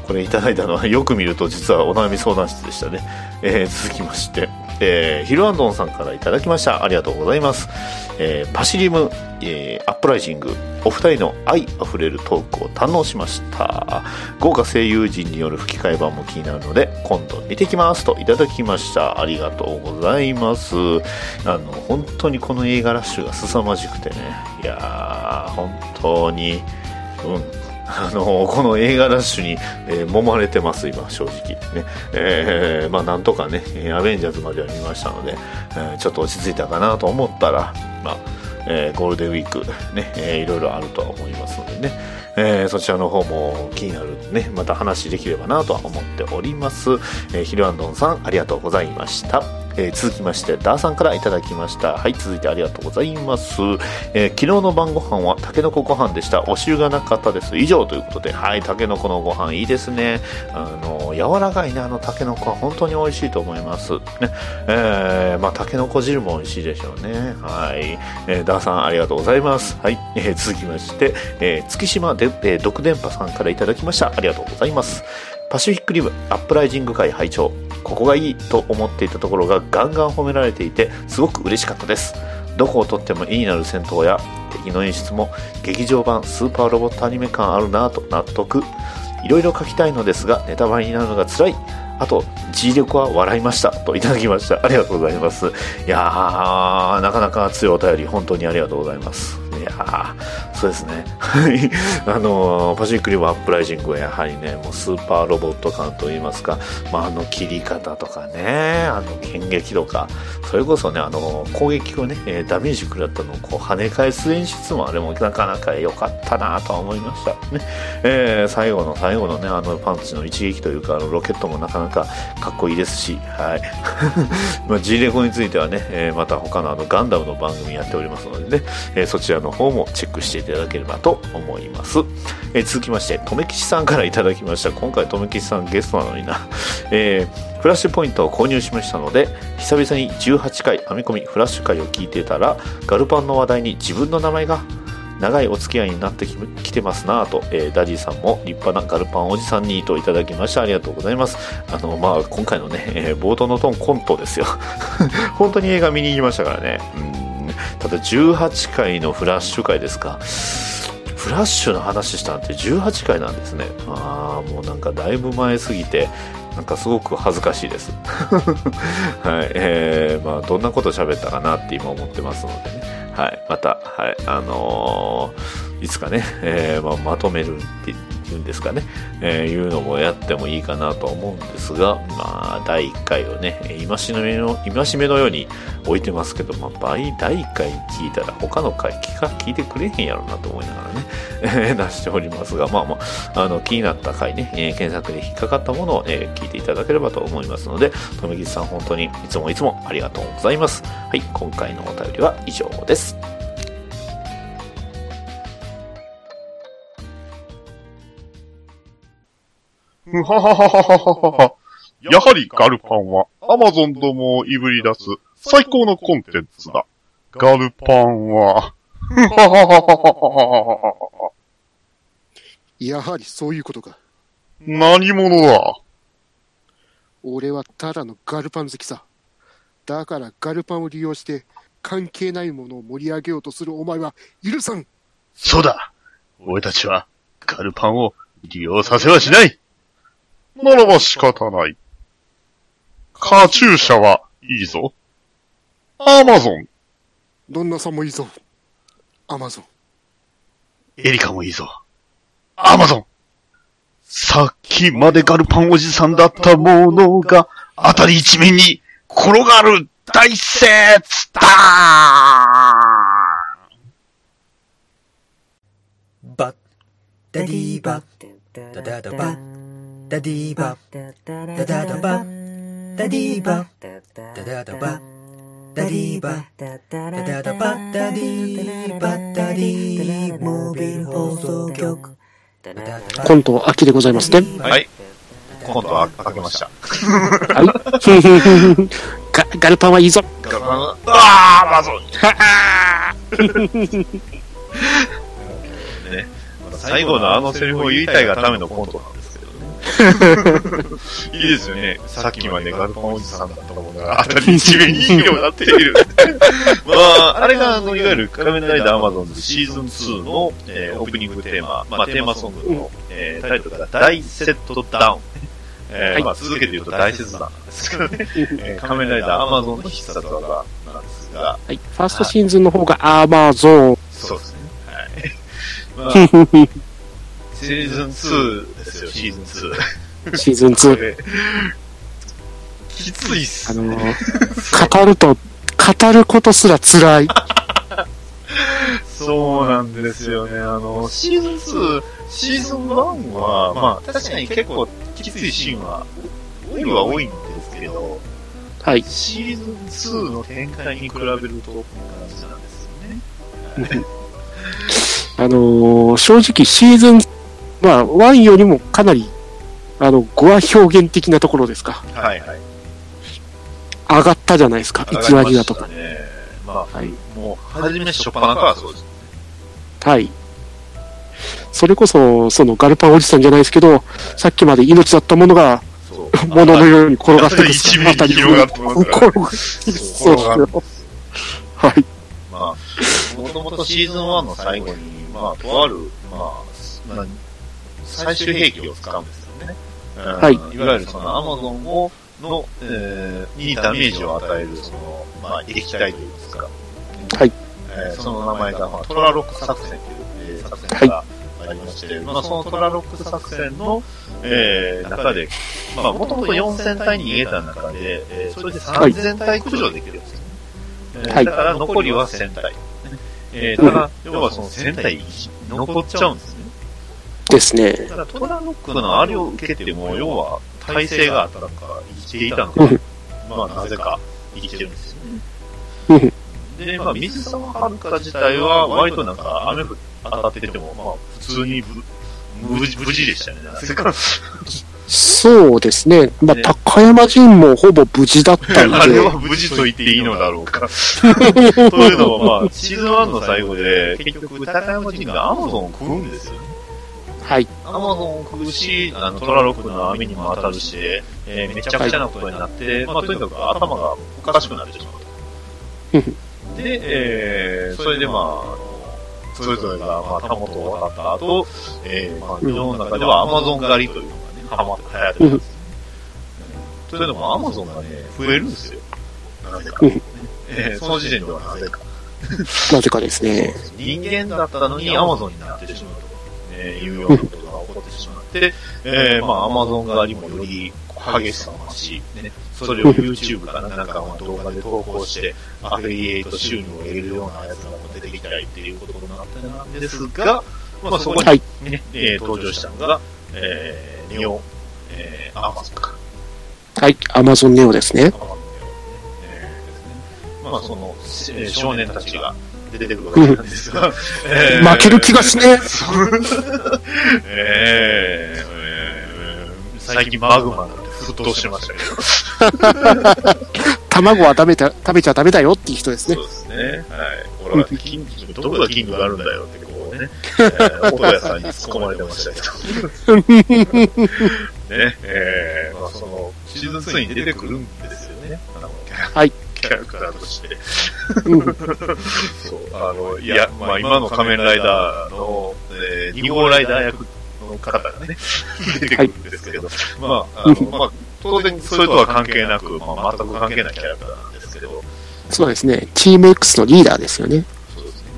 これいただいたのは (laughs) よく見ると実はお悩み相談室でしたね。えー続きまして、えーヒルアンドンさんからいただきました。ありがとうございます。えーパシリム、えーアップライジング、お二人の愛あふれるトークを堪能しました。豪華声優陣による吹き替え版も気になるので、今度見てきますといただきました。ありがとうございます。あの、本当にこの映画ラッシュが凄まじくてね。いやー、本当に、うん、(laughs) あのこの映画ラッシュに、えー揉まれてます、今、正直。ね。えーまあ、なんとかね、アベンジャーズまでは見ましたので、えーちょっと落ち着いたかなと思ったら、ま、えーゴールデンウィーク、ね、えーいろいろあるとは思いますのでね、えーそちらの方も気になるね、また話できればなとは思っております。えーヒルアンドンさん、ありがとうございました。えー続きまして、ダーさんからいただきました。はい、続いてありがとうございます。えー昨日の晩ご飯はタケノコご飯でした。お汁がなかったです。以上ということで、はい、タケノコのご飯いいですね。あの、柔らかいね、あのタケノコは本当に美味しいと思います。ね、えー、まあ、タケノコ汁も美味しいでしょうね。はい。えーダーさんありがとうございます。はい、えー続きまして、えー月島で、えー、毒電波さんからいただきました。ありがとうございます。パシフィックリブアップライジング会拝聴ここがいいと思っていたところがガンガン褒められていてすごく嬉しかったです。どこをとっても絵になる戦闘や敵の演出も劇場版スーパーロボットアニメ感あるなぁと納得。いろいろ書きたいのですがネタバレになるのが辛い。あと G 力は笑いました。といただきました。ありがとうございます。いやーなかなか強いお便り本当にありがとうございます。いやそうですね。はい。あのーパシフィックリブアップライジングはやはりねもうスーパーロボット感といいますか、まあ、あの切り方とかねあの剣撃とかそれこそねあの攻撃をね、ダメージ食らったのをこう跳ね返す演出もあれもなかなか良かったなとは思いました。ね、えー最後の最後のねあのパンチの一撃というかあのロケットもなかなかかっこいいですしはい。(laughs) まあ G レコについてはね、えーまた他のあのガンダムの番組やっておりますのでね、えーそちらのの方もチェックしていただければと思います、えー続きましてとめきちさんからいただきました今回とめきちさんゲストなのにな、えーフラッシュポイントを購入しましたので久々に18回編み込みフラッシュ回を聞いてたらガルパンの話題に自分の名前が長いお付き合いになってきてますなぁと、えーダディさんも立派なガルパンおじさんにといただきました。ありがとうございます。あの、まあ、今回のね、えー冒頭のトーンコントですよ。(laughs) 本当に映画見に行きましたからね。うんただ18回のフラッシュ回ですか。フラッシュの話したんて18回なんですね。ああ、もうなんかだいぶ前すぎて、なんかすごく恥ずかしいです。(laughs) はい、えー、まあ、どんなこと喋ったかなって今思ってますのでね。はい、また、はい、あのーいつかね、えーまあ、まとめるっていうんですかね、えーいうのもやってもいいかなと思うんですが、まあ、第1回をね、今しめの、今しめのように置いてますけど、まあ、倍第1回聞いたら他の回聞か、聞いてくれへんやろなと思いながらね、え (laughs) 出しておりますが、まあまあ、あの、気になった回ね、えー検索で引っかかったものを、えー聞いていただければと思いますので、とめぎさん本当にいつもいつもありがとうございます。はい、今回のお便りは以上です。ふははははははは。やはりガルパンはアマゾンどもをいぶり出す最高のコンテンツだ。ガルパンは、ふははははははは。やはりそういうことか。何者だ？俺はただのガルパン好きさ。だからガルパンを利用して関係ないものを盛り上げようとするお前は許さんそうだ俺たちは、ガルパンを利用させはしないならば仕方ない。カチューシャはいいぞ。アマゾン。どんなさんもいいぞ。アマゾン。エリカもいいぞ。アマゾンさっきまでガルパンおじさんだったものが、あたり一面に転がる大説だバッダディーバダダダバダディーバダダダバダディーバダダダバダディーバダダダバダディーバダディーモビル放送局コント秋でございますね。はい。今度は開けました。はい。ガガルパンはいいぞ。ガルパンは、あーアマゾンね、最後のあのセリフを言いたいがためのコントなんです。(laughs) いいですよね。さっきまでガルパンおじさんだったものが、あたり一面にいいようになっている。(laughs) まあ、あれが、あの、いわゆる仮面ライダーアマゾンズシーズン2の、えーオープニングテーマ、まあ、テーマソングの、えータイトルが大セットダウン。えーまあ、続けて言うと大切弾なんですけどね。(laughs) えー仮面ライダーアマゾンの必殺技なんですが、はい。ファーストシーズンの方がアーマーゾーン。そうですね。はい。まあ、シーズン2ですよ、シーズン2。シーズンこ2。れ、きついっすあのー語ると、語ることすら辛い。そうなんですよね。あの、シーズン2、シーズン1は、まあ、確かに結構きついシーンは、多いは多いんですけど、はい。シーズン2の展開に比べると、こんな感じなんですよね。あのー正直シーズン、まあ、1よりもかなり、あの、語話表現的なところですか。はいはい。上がったじゃないですか。1話2話とか。ね。まあ、はい。もう、初め初っ端からそうです。はい。それこそ、そのガルパンおじさんじゃないですけど、さっきまで命だったものが、そう。物のように転がってく一面に広がってますかそうですよ。はい。まあ、もともとシーズン1の最後に、まあ、とある、まあ、まあ、最終兵器を使うんですよね。うんはいいわゆるそのアマゾンを、の、えー、にダメージを与える、その、まあ、液体といいますか。はい。えーその名前が、まあ、トラロック作戦という、えー作戦がありまして、まあ、そのトラロック作戦の、えー、中で、まあ、もともと4000体逃げた中で、えーそれで3000体駆除できるんですよね。えーはいだから残りは1000体。えー、ただ、要はその1000体残っちゃうんですね。ですね。だからトラロックのあれを受けても、要は体制があったのか、生きていたのかうん、まあなぜか生きてるんですようんね。で、まあ水沢遥か自体は割となんか雨降当たってても、まあ普通にぶ無事無事でしたね。なぜか。そうですね。まあ、ね高山人もほぼ無事だったん (laughs) あれはで、無事と言っていいのだろうか。(laughs) というのも、まあ、シーズン1の最後で、結局、高山人がアマゾンを食うんですよね。はい。アマゾンを食うし、あの、トラロックの網にも当たるし、えーめちゃくちゃなことになって、まあ、とにかく頭がおかしくなってしまうと。で、えー、それでまあ、それぞれが、まあ、たもとを渡った後、えー、まあ、世の中ではアマゾン狩りというのがね、はまって流行ってるんです。というのも、アマゾンがね、増えるんですよ。なぜか。うんえーその時点ではなぜか。なぜかですね。人間だったのにアマゾンになってしまうと、えーいうようなことが起こってしまって、えー、まあ、アマゾン狩りもより激しさを増し、ね、それを YouTube かなんかの動画で投稿して、アフィリエイト収入を得るようなやつがも出てきたりっていうことになってなんですが、まあ、そこに、はい。ね、えー登場したのが、えー、ニオ、えー、アマゾンか。はい。アマゾンネオですね。アマゾンですね。まあ、その、えー少年たちが出てくるわけなんですが、(laughs) えー負ける気がしねえーえー最近マグマなんて沸騰してましたけど。(laughs) 卵は食べた、食べちゃダメだよっていう人ですねそう。ですね。はい。俺はキング、どこがキングがあるんだよってこうね、(laughs) えー、音屋さんに突っ込まれてましたけど。ね、えー、まあその、シーズン2に出てくるんですよね。はいキャラクターとして。うんそう、あの、いや、まあ今の仮面ライダーの、えー、2号ライダー役の方がね、出てくるんですけど、まあ、あの、まあ、当然それとは関係なく、まあ全く関係ないキャラクターなんですけど、そうですね。チーム X のリーダーですよね。そうですね。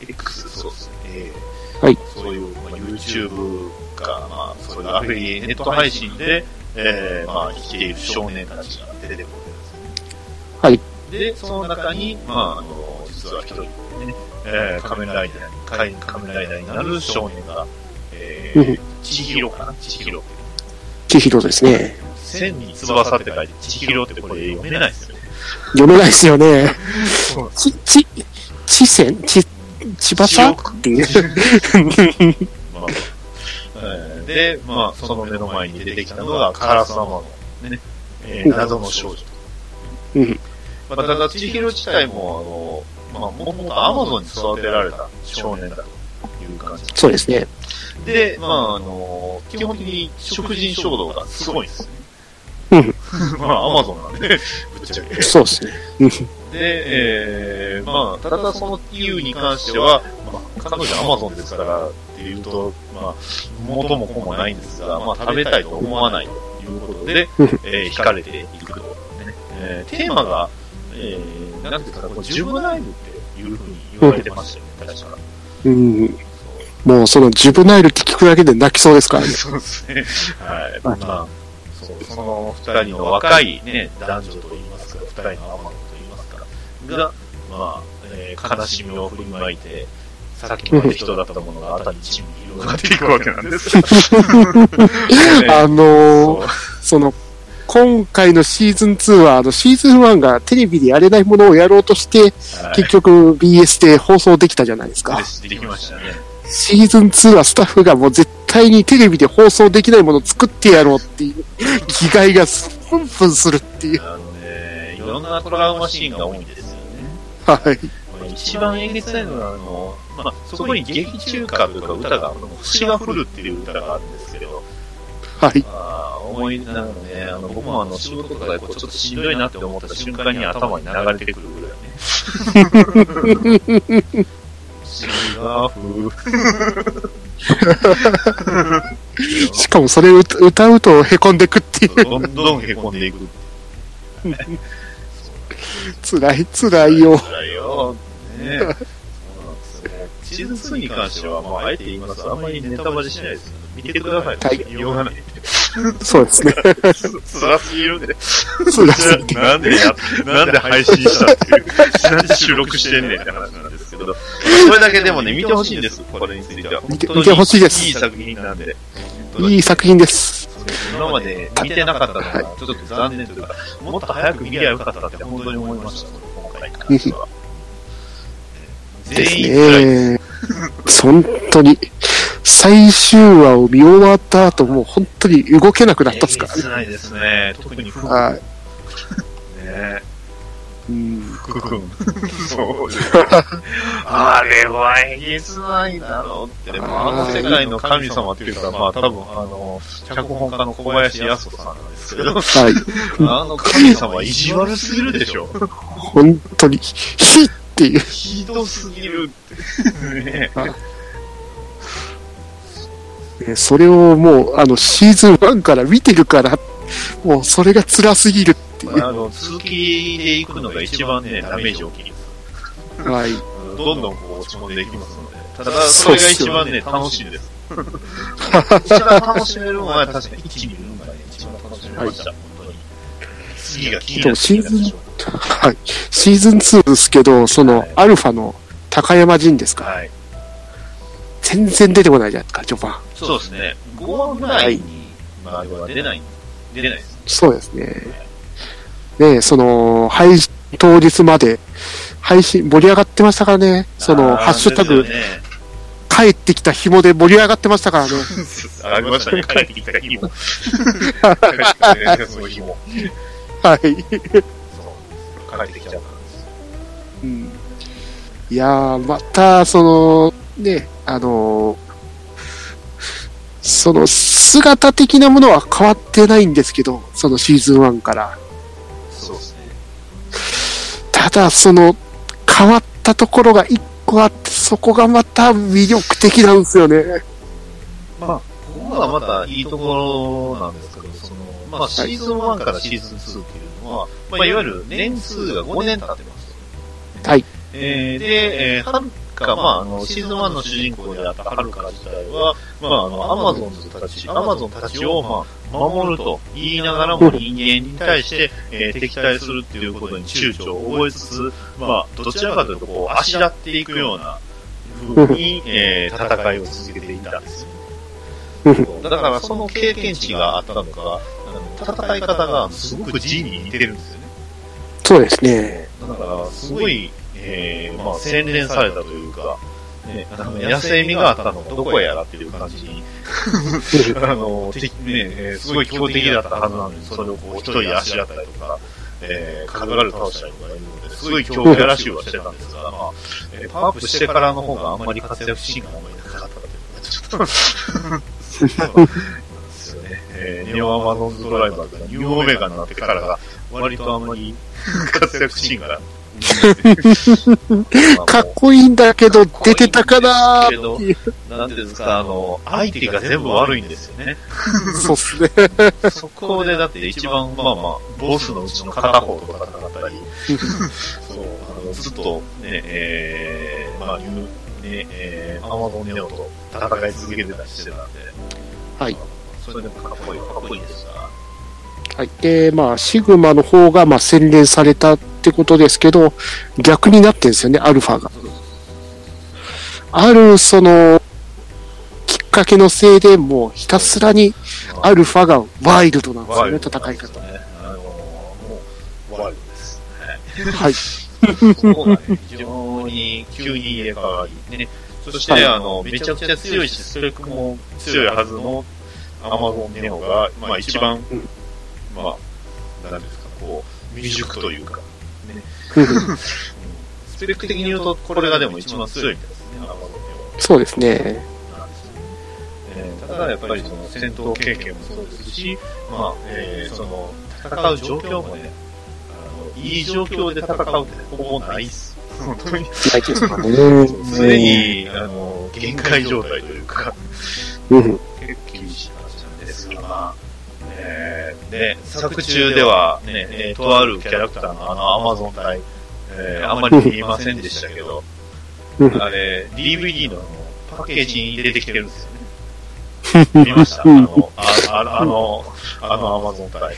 えー X、そうですね。えーはいそういう、まあ、YouTube か、まあ、そういうアフィリエネット配信で、えー、まあ、生きている少年たちが出てくる。はい。で、その中に、まあ、あの、実は一人ね、えー、仮面ライダーに、仮仮面ライダーになる少年が、えうんー、千尋かな？千尋。千尋ですね。千に翼って書いて、千尋ってこれ読めないですよね。読めないですよね。ち、ち、ちせんち、ちばさっていう。(laughs) まあえーで、まあ、その目の前に出てきたのが、カラス様の、ね、えー謎の少女。うん。まあ、ただ、千尋自体も、あの、まあ、もともとアマゾンに育てられた少年だという感じ。そうですね。で、まあ、あの、基本的に食人衝動がすごいんですよね。うん。まあ、アマゾンなんで、ぶっちゃけ。そうですね。うんで、えー、まあ、ただその理由に関しては、まあ、彼女アマゾンですからっていうと、まあ、元も子もないんですが、まあ、食べたいと思わないということで、えー、惹かれていくと、ねえーテーマが、えー、なんていうか、こうジュブナイルっていうふうに言われてましたよね、確か。うん。もうそのジュブナイルって聞くだけで泣きそうですからね。(laughs) そうですね。はい。まあ、そう、その二人の若いね、男女と言いますか、二人のアマノと言いますか、が、まあ、えー悲しみを振りまいて、さっきまで人だったものがあたり一部に広がっていくわけなんです。(laughs) あのーその、今回のシーズン2は、あの、シーズン1がテレビでやれないものをやろうとして、はい結局 BS で放送できたじゃないですかで。きましたね。シーズン2はスタッフがもう絶対にテレビで放送できないものを作ってやろうっていう気概がプンプンするっていう。あのね、いろんなトラウマシーンが多いんですよね。はい。一番えげつないのは、あの、まあ、そこに劇中歌というか歌が、あの星が降るっていう歌があるんですはい。思いながらね、あの、僕もあの、仕事とかでこうちょっとしんどいなって思った瞬間に頭に流れてくるぐらいね。星が降る。しかもそれを歌歌うと凹んでくっていう。どんどん凹んでいく。辛い、辛いよ。辛いよ。ねそうなんですよシーズン2に関しては、まあ、あえて言いますと、あんまりネタバレしないです。見てください。はい言いようがない。そうですね。辛すぎるんで。辛すぎて。なんでや、なんで配信したっていう、なんで収録してんねんって話なんですけど、これだけでもね、見てほしいんです、これについては。見て見てほしいですいい作品なんで。いい作品です。今まで見てなかったのが、ちょっと残念というか、もっと早く見りゃよかったって本当に思いました、今回全員辛いです。ね。本当に、最終話を見終わった後、もう本当に動けなくなったっすからね。辛いですね。特に福君はい。ね。うん。福君。そうです。あれはえげつないだろうって。まあ、あの世界の神様っていうか、まあ多分、あの、脚本家の小林康子さんなんですけど、はい。あの神様意地悪すぎるでしょ。本当に、ひっていう。ひどすぎるって。ねねそれをもう、あの、シーズン1から見てるから、もうそれが辛すぎるっていう。あの、続きで行くのが一番ね、ダメージ大きいです。はい。どんどんこう落ち込んでいきますので。ただ、それが一番ね、楽しいです。(laughs) 一番楽しめるのは確かに1、2分がね、一番楽しめました。本当に。次が気になるシーズン、はい。シーズン2ですけど、その、アルファの高山仁ですか？はい。全然出てこないじゃないですか、序盤。そうですね。5話ぐらいに、まあ、は出ない、出ないです。そうですね。ねその、配信当日まで、配信盛り上がってましたからね。その、ハッシュタグね帰ってきた紐で盛り上がってましたからね。ありましたね。帰ってきた日も。帰ってきたね、その日も。(laughs) はい。そう。帰ってきちゃったんです。うんいやー、また、その、ね、あのーその姿的なものは変わってないんですけど、そのシーズン1から。そうですね。ただ、その、変わったところが一個あって、そこがまた魅力的なんですよね。ここがまたいいところなんですけど、その、まあ、シーズン1からシーズン2っていうのは、まあ、いわゆる年数が5年経ってます。はい。えー、で、えー、か、まあ、あの、シーズン1の主人公であったはるか自体は、まあ、あの、アマゾンズたち、アマゾンたちを、まあ、守ると言いながらも人間に対して、えー、敵対するっていうことに躊躇を覚えつつ、まあ、どちらかというと、こう、あしらっていくような風に、えー、戦いを続けていたんですよ。だからその経験値があったのか、戦い方がすごく G に似てるんですよね。そうですね。だから、すごい、えー、まあ、洗練されたというか、ね、あの野生味があったのがどこへやらっていう感じ。に、(laughs) あの、敵ね、えーすごい強敵だったはずなのに、それをこう、一人足だったりとか、えー、カグラル倒したりとかいうので、すごい強キャラ集はしてたんですが、まあ、えーパワーアップしてからの方があんまり活躍シーンがあんまりなかったというのが、ちょっと、ですよね。えー、ネオアマゾンズドライバーがニューオメガになってからが、割とあんまり活躍シーンが、(laughs) かっこいいんだけど、出てたかななんていうんですか、あの、相手が全部悪いんですよね。(laughs) そうっすね。そこでだって一番、まあまあ、ボスのうちの片方とかだったり、そう、あの、ずっとね、えー、まあ、ね、えー、アマゾンネオと戦い続けてたりしてたんで、はい。それでもかっこいい、かっこいいですが、はい。で、まあ、シグマの方が、まあ、洗練されたってことですけど、逆になってるんですよね、アルファが。ある、その、きっかけのせいでもうひたすらにアルファがワイルドなんですよね、戦い方。ね。あのワイルドです。はい。そこがね、非常に急に入れ替わり、ね。そして、はいあの、めちゃくちゃ強いし、スペックも強いはずのアマゾンネオが、まあ一番、うんまあ、なんですか、こう、未熟というか、ね。スペック的に言うと、これがでも一番強いみたいですね、アマゾンネそうですね。えーただやっぱりその戦闘経験もそうですし、まあ、えーその、戦う状況もね、あの、いい状況で戦うってほぼないっす。本当に。ないですかね。常に、あの、限界状態というか、うん。結構厳しい話なんですが、まあ、えー、で、作中ではね、えーとあるキャラクターのあのアマゾン隊、えー、あんまり見えませんでしたけど、うんあれ、DVD のあのパッケージに出てきてるんですよね。見ましたあうんの、あああの、あのアマゾン隊。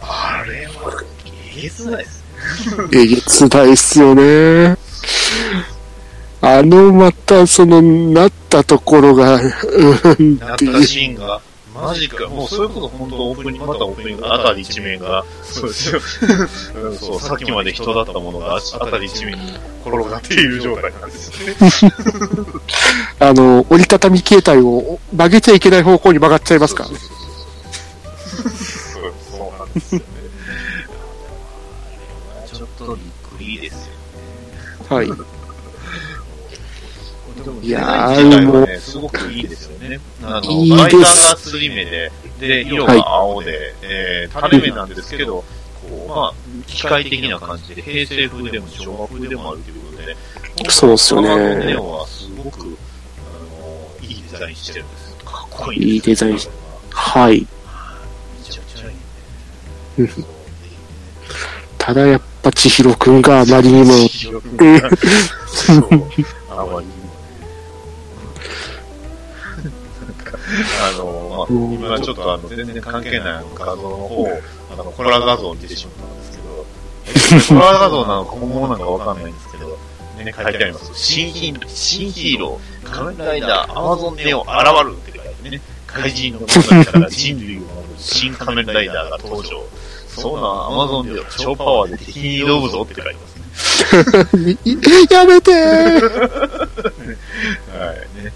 あれは、えげつないですね。えげつないっすよね。あの、また、その、なったところが、うん、なった。シーンが、マジか、もうそれこそ本当オープニング、またオープニング、あたり一面が、そうですよ。うんそう、さっきまで人だったものが、あたり一面に転がっている状態なんですね。あの、折りたたみ携帯を曲げちゃいけない方向に曲がっちゃいますからね。そうそうなんですよね。(laughs) ちょっとびっくりですよ。はい。でもいやー自体はね、すごくいいですよね。あの、いいですバイターが釣り目で、で、色が青で、えー、垂れ目なんですけど、こう、まあ、機械的な感じで、平成風でも昭和風でもあるということで、そうっすよねこのネオはすごく、あの、いいデザインしてるんです。かっこいいです。いいデザインしはい。めちゃくちゃいいね。うんただやっぱ千尋くんがあまりにも、(laughs) あまりあの、まあ、うん今ちょっとあの、全然関係ない画像の方を、あの、コラ画像を見てしまったんですけど、コラ画像なのか本物なのかわかんないんですけど、ね、書いてあります。新ヒー新ヒーロー、仮面ライダー、アマゾンネオ、現るって書いてね、怪人のから人類を守る新仮面ライダーが登場。そうな、アマゾンでは超パワーで敵に挑むぞって書いてますね。(laughs) やめてー (laughs) はい。ね。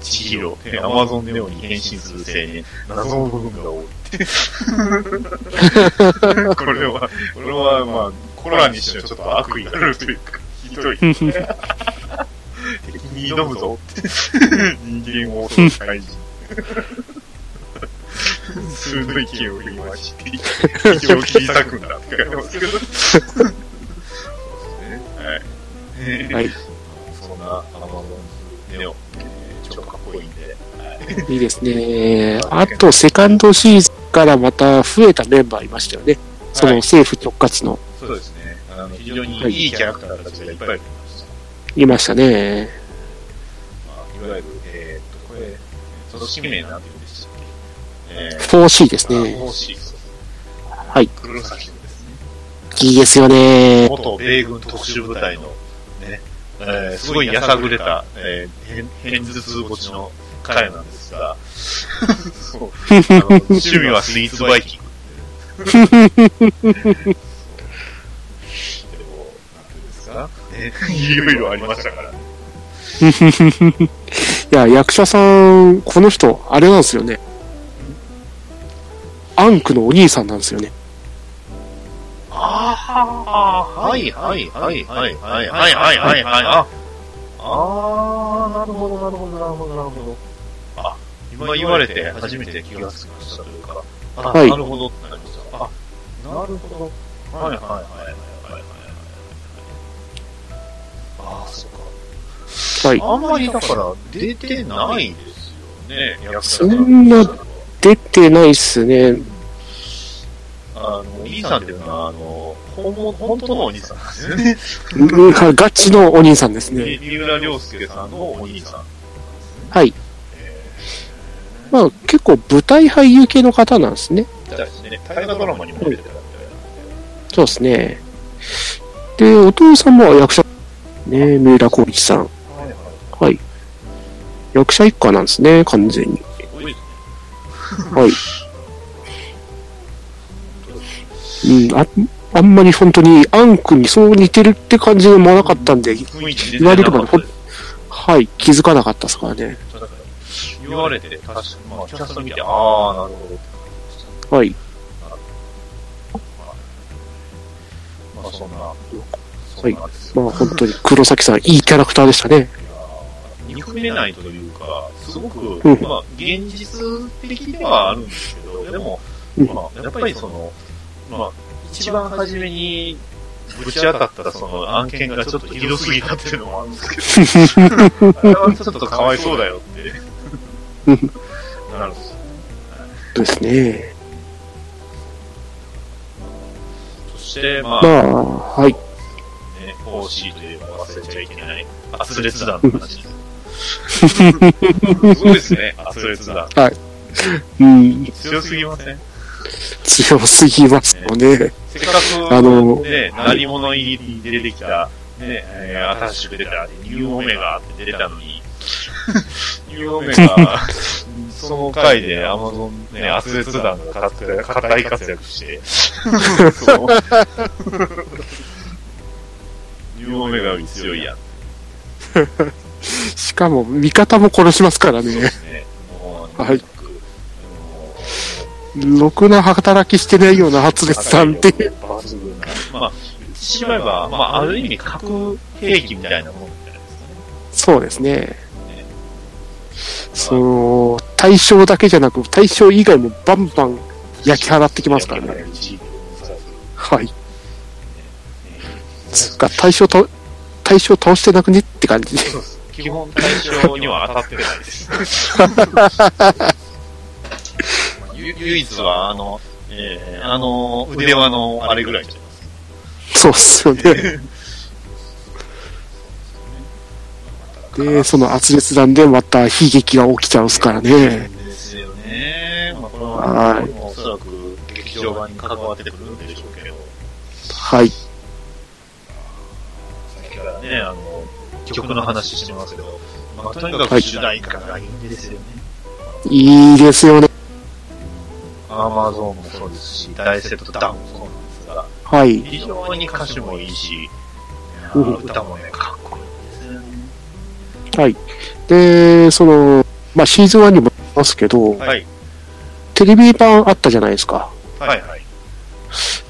えー、千尋、アマゾンネオに変身する青年、謎の部分が多い。って。これは、これは、まあ、コラにしてはちょっと悪意があるというか、ひどい。敵に挑むぞって。人間を襲う怪人。鋭い。剣を振り回して、敵を切り裂くんだって書い。てますけど。そうですね。はい。はい。そんなアマゾンネオ、いいいですね。あと、セカンドシーズンからまた増えたメンバーいましたよね。その政府直轄の。そうですね。あの、非常にいいキャラクターたちがいっぱいいました。いましたね。まあ、いわゆる、えーっと、これ、組織名なんて言うんでしたっけ？え 4C ですー、ね。4C はい。黒崎君ですね。いいですよね。元米軍特殊部隊の、ね、えー、すごいやさぐれた、えー、偏頭痛持ちの彼なんですが、趣味はスイーツバイキング。でも、(laughs) なんていうんですか、ね、いろいろありましたからね。いや、役者さん、この人、あれなんですよね。アンクのお兄さんなんですよね。ああ、はい、はい、はい、はい、はい、はい、はい、はい、はい、あ、あー、なるほど、なるほど、なるほど、なるほど。あ、今言われて初めて気がつきましたというか、あ、はいなるほどってなりました。あ、なるほど。はい、はい、はい、はい、はい、はい。あー、そっか。はい。あんまりだから出てないですよね、そさんな出てないっすね。あの、イーさんっていうのは、あの、本物、本当のお兄さんですよね。うんガチのお兄さんですね。三浦良介さんのお兄さん。はい。まあ結構舞台俳優系の方なんですね。大河ドラマにも出てた。そうですね。で、お父さんも役者、ね、三浦浩一さん。はい。役者一家なんですね、完全に。はい。うん、ああんまり本当に、アン君にそう似てるって感じでもなかったんで、言われれば、はい、気づかなかったですからね。言われて、確かまあ、キャスト見て、ああ、なるほど。はい。まあ、そんな、はい。まあ本当に黒崎さん、いいキャラクターでしたね。憎めないというか、すごく、うん。まあ、現実的ではあるんですけど、でも、うん。まあ、やっぱりその、まあ、一番初めに、ぶち当たったその案件がちょっとひどすぎたっていうのもあるんですけど、(laughs) あれはちょっとかわいそうだよって、なるんですよ。ですね。そして、まあ、まあ、はい。ね、OC といえば忘れちゃいけない、圧烈弾の話です。すごいですね、圧烈弾。うん、強すぎません？強すぎますよね。せっかく、あのね、鳴り物入りに出てきた、ね、えー新しく出た、ニューオメガって出たのに、ニューオメガ、(laughs) その回でアマゾンね、圧烈弾が活躍大活躍して、そうニューオメガより強いやん。(laughs) しかも、味方も殺しますからね。ね、はいろくな働きしてないような発熱さんって。まあ、言ってしまえば、まあ、ある意味核兵器みたいなもんみたいなですね。そうですね。その、対象だけじゃなく、対象以外もバンバン焼き払ってきますからね。はい。つうか、対象と、対象倒してなくねって感じで。基本対象には当たってないです。ゆ (laughs) 唯一は、あの、えー、あの、腕輪のあれぐらいじゃないですそうっすよね。(laughs) で、その圧烈弾でまた悲劇が起きちゃうっすからね。ですよね。まあ、これははいおそらく劇場版に関わってくるんでしょうけど、はい。さっきからね、あの、曲の話してますけど、まあ、とにかく主題歌がいいんですよね。いいですよね。アマゾンもそうですし、大セットダウンもそうなんですが、はい。非常に歌詞もいいし、うん歌もね、かっこいい。はい。で、その、まあ、シーズン1にもありますけど、はい。テレビ版あったじゃないですか。はいはい。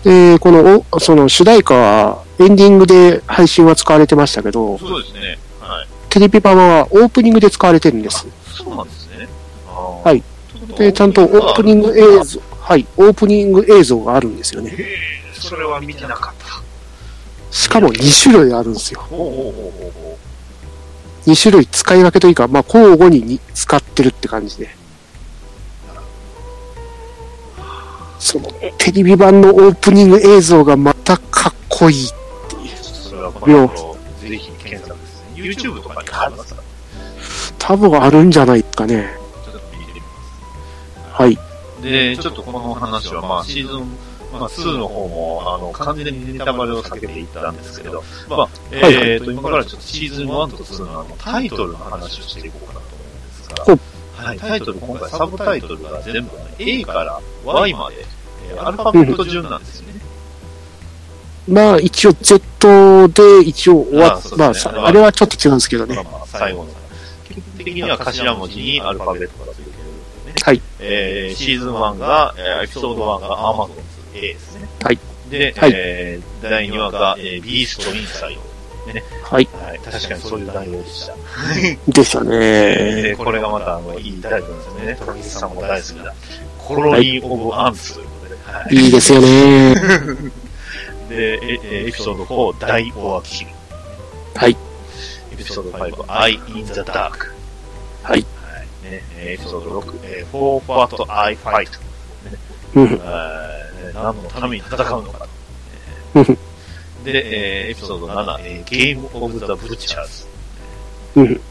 で、この、おその主題歌はエンディングで配信は使われてましたけど、そうですね。はい。テレビ版はオープニングで使われてるんです。そうなんですね。ははい。で、ちゃんとオープニング映像、はい、オープニング映像があるんですよね。へえ、それは見てなかった。しかも2種類あるんですよ。ほうほうほうほうほ2種類使い分けというか、まあ、交互にに使ってるって感じで。その、テレビ版のオープニング映像がまたかっこいい。う。それはこの頃、ぜひ検索ですね。YouTube とかにありますから、多分あるんじゃないですかね。ちょっと見てみます。はい。で、ちょっとこの話は、まあ、シーズン、まあ、2の方も、あの、完全にネタバレを避けていったんですけど、まあ、えーと、今からちょっとシーズン1と2のあの、タイトルの話をしていこうかなと思うんですが、はい、タイトル、今回サブタイトルが全部ね A から Y まで、えーアルファベット順なんですよね。まあ、一応 Z で一応終わっ、まああれはちょっと違うんですけどね。まあまあ、最後の。基本的には頭文字にアルファベットがついてるんですね。はい。えー、シーズン1が、えーエピソード1がアマゾンズ A ですね。はい。で、はいえー、第2話が、えー、ビーストインサイはい。ド。はい。確かにそういう内容でした。でしたで、ね。これがまた、あの、いいタイトルですよね。トラビスさんも大好きな、コロニー・オブ・アンスということで、はい。いいですよね。(laughs) で、ええエピソード4、ダイ・オア・キル。はい。エピソード5、I in the Dark。はい。はい。ね、エピソード6、えー、For What I Fight。うん。えー何のために戦うのか。(laughs) で、えーエピソード7、えーゲームオブザ・ブッチャーズ。うん (laughs)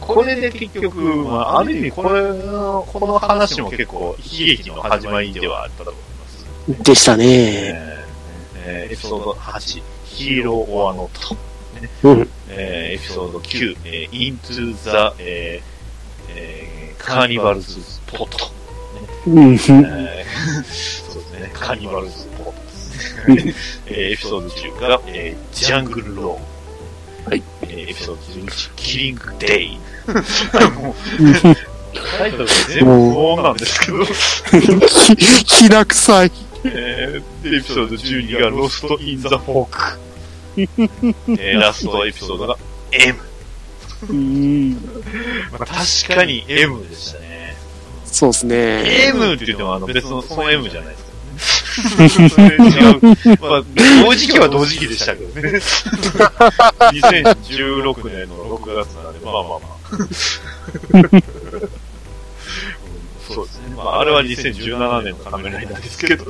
これで結局、まあ、ある意味これの、この話も結構悲劇の始まりではあったと思います。でしたね。えーえーエピソード8、ヒーロー・オア・ノット。うん。えーエピソード9、えー、イントゥ・ザ、えーえーカーニバルズ・ポット。うん。えーそうですね、 Cannibal's Pot ですね。えーエピソード10が、えー Jungle Law。はい。えーエピソード11、 Killing Day。もうタイトルが全部不穏なんですけど。(laughs) き、きな臭い。えーでエピソード12が Lost in the Fog。えーラストエピソードが M。うん。まあ、確かに M でしたね。そうですね。M って言ってもあの別のその M じゃないです。まあ、同時期は同時期でしたけどね。2016年の6月なんで、まあまあまあ。うんそうですね。まあ、あれは2017年の仮面ライダーですけど。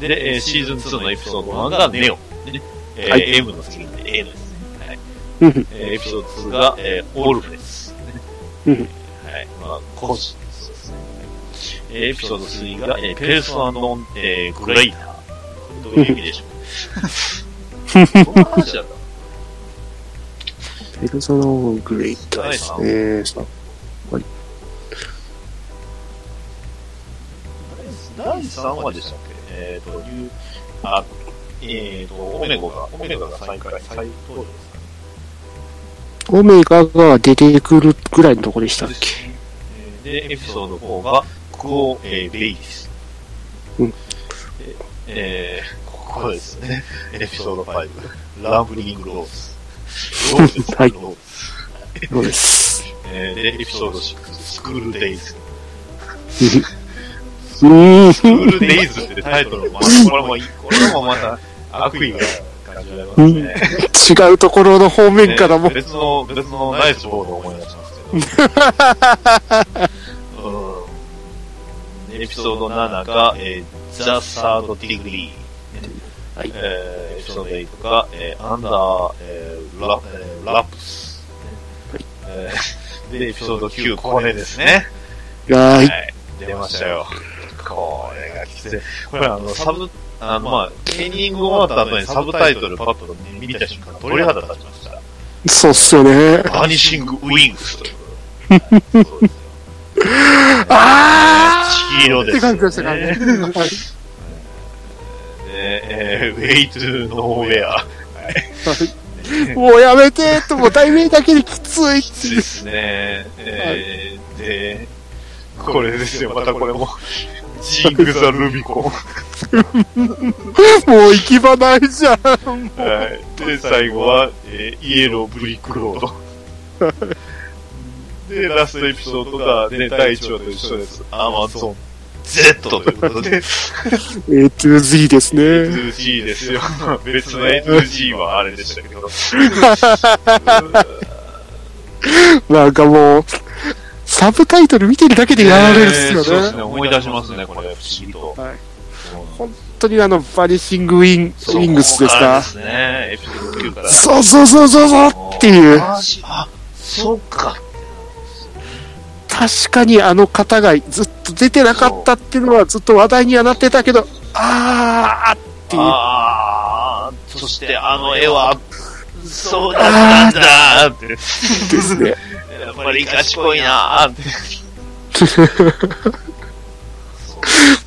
で、えーシーズン2のエピソード1がネオ。ねえーはい M の次に A のですね。はい。うんえーエピソード2が、えーオルフェス。うんはい。まあ、エピソード3が、えーペルソナノン、えーグレイター。どういう意味でしょうそんな話だったペルソナグレイターですね。さ第3話でしたっけえっ、ー、と、いう、あ、えっ、ー、と、オメゴが、オメゴが再開、再登場ですかね。オメガが出てくるぐらいのとこでしたっけ？えーで、エピソード4が、クオ、えー、ベイビス。うんでえー、ここですね。エピソード5、ラブリングローズ。ローズです、はいローズ。そうです。えーで、エピソード6、スクールデイズ。うん。 School Daysってタイトルも、まあこれもいい、これもまた悪意が感じられますね。違うところの方面からもね。別の、別の Nice boat を思い出しますけど。(laughs) うん、エピソード7が、えー、 The Third Degree。はいえーエピソード8が、えー、 Under、えーラえー Wraps。えーで、エピソード9、これですね。は。はいい。出ましたよ。これがきつい。これあの、サブ、あの、まあ、エンディング終わった後にサブタイトルパッと見た瞬間、鳥肌立ちました。そうっすよね。バニシング・ウィングスという (laughs) あ黄色です、ーって感じでしたからね。はいで、えー、ウェイトゥーノーウェア。もうやめてと、もう題名だけできついっていう。ですね。えー、で、これですよ、またこれも。ジング・ザ・ルビコン。もう行き場ないじゃん。はい。で、最後は、えーイエローブリックロード。で、ラストエピソードが、ね、第1話と一緒です。アマゾン Z ということで、A to Z ですね。2G ですよ。別の A2G はあれでしたけど。なんかもう、サブタイトル見てるだけでやられるっすよえーそうですね、ね。思い出しますね、これ、不思議と。はいうん本当にあの、バニシングウィン、ウそうィングスですか？ここからですね、エピソード9から。そうそうそうそうそうっていう。あ、そっか。確かにあの方がずっと出てなかったっていうのはずっと話題にはなってたけど、あーっていう。あー、そしてあの絵は、そうだったんだーって。ですね。やっぱり賢いなーって。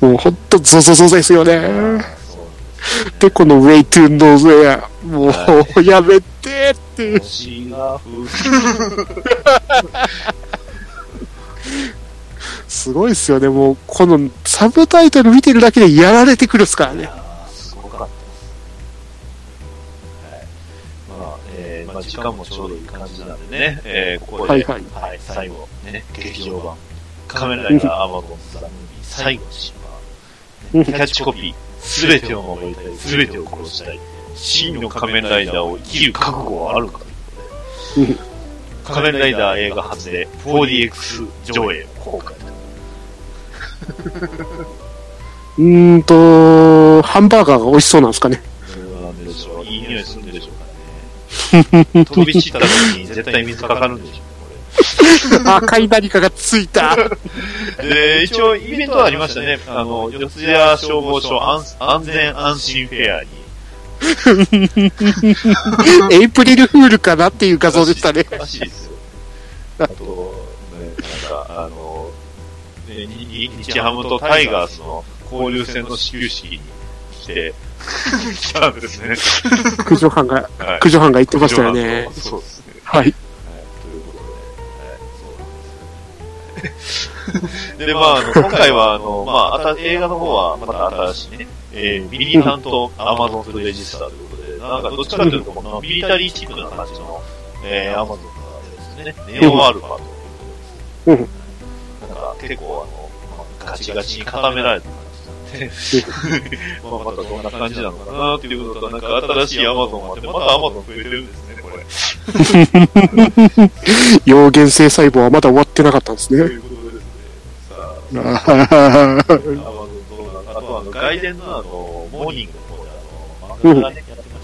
(laughs) もうほんとゾゾゾですよね。で、このウェイトゥーノーズウェア、もうやめてっていう。(laughs) すごいですよ。ね。もう、このサブタイトル見てるだけでやられてくるっすからね。すごかったです。はい。まあ、えー、まあ時間もちょうどいい感じなんでね、えー、ここで、はいはい。最後、ね、劇場版、仮面ライダーアマゾンザムービー最後のシーンは、うん。キャッチコピー、すべてを守りたい、すべてを殺したい、真の仮面ライダーを生きる覚悟はあるかということで、仮面ライダー映画初で 4DX 上映公開。うーんと、ハンバーガーが美味しそうなんですかね。どうなんでしょう。いい匂いするんでしょうかね。飛び散った時に絶対水かかるんでしょうね、赤い何かがついた。これ。で、一応イベントありましたね。あの、四谷消防署安安全安心フェアに。エイプリルフールかなっていう画像でしたね。らしいですよ。あと、ね、なんか、あの、ねにに日ハムとタイガースの交流戦の始球式に来て、(laughs) 来たんですね。駆除班が、はい。駆除班が言ってましたよね。そうですね。はい。はい、ということで、はい、そうなんです。で、まあ、あの、今回は、あの、まあ、あた、映画の方は、また新しいね、えー、ミリタンとアマゾンとレジスターということで、なんか、どっちかというと、このミリタリーチックな感じの、えー、アマゾンがですね、ネオアルファということで、な結構、あの、まあガチガチに固められた感じなんで、(laughs) まあ、またどんな感じなのかなっていうことと、なんか、新しいアマゾンがあって、またアマゾン増えてるんですね、これ。(laughs) 溶原性細胞はまだ終わってなかったんですね。ということですね。さあ、アマゾンあとあの、外伝のあの、モーニングの方であの、漫画がね、やってま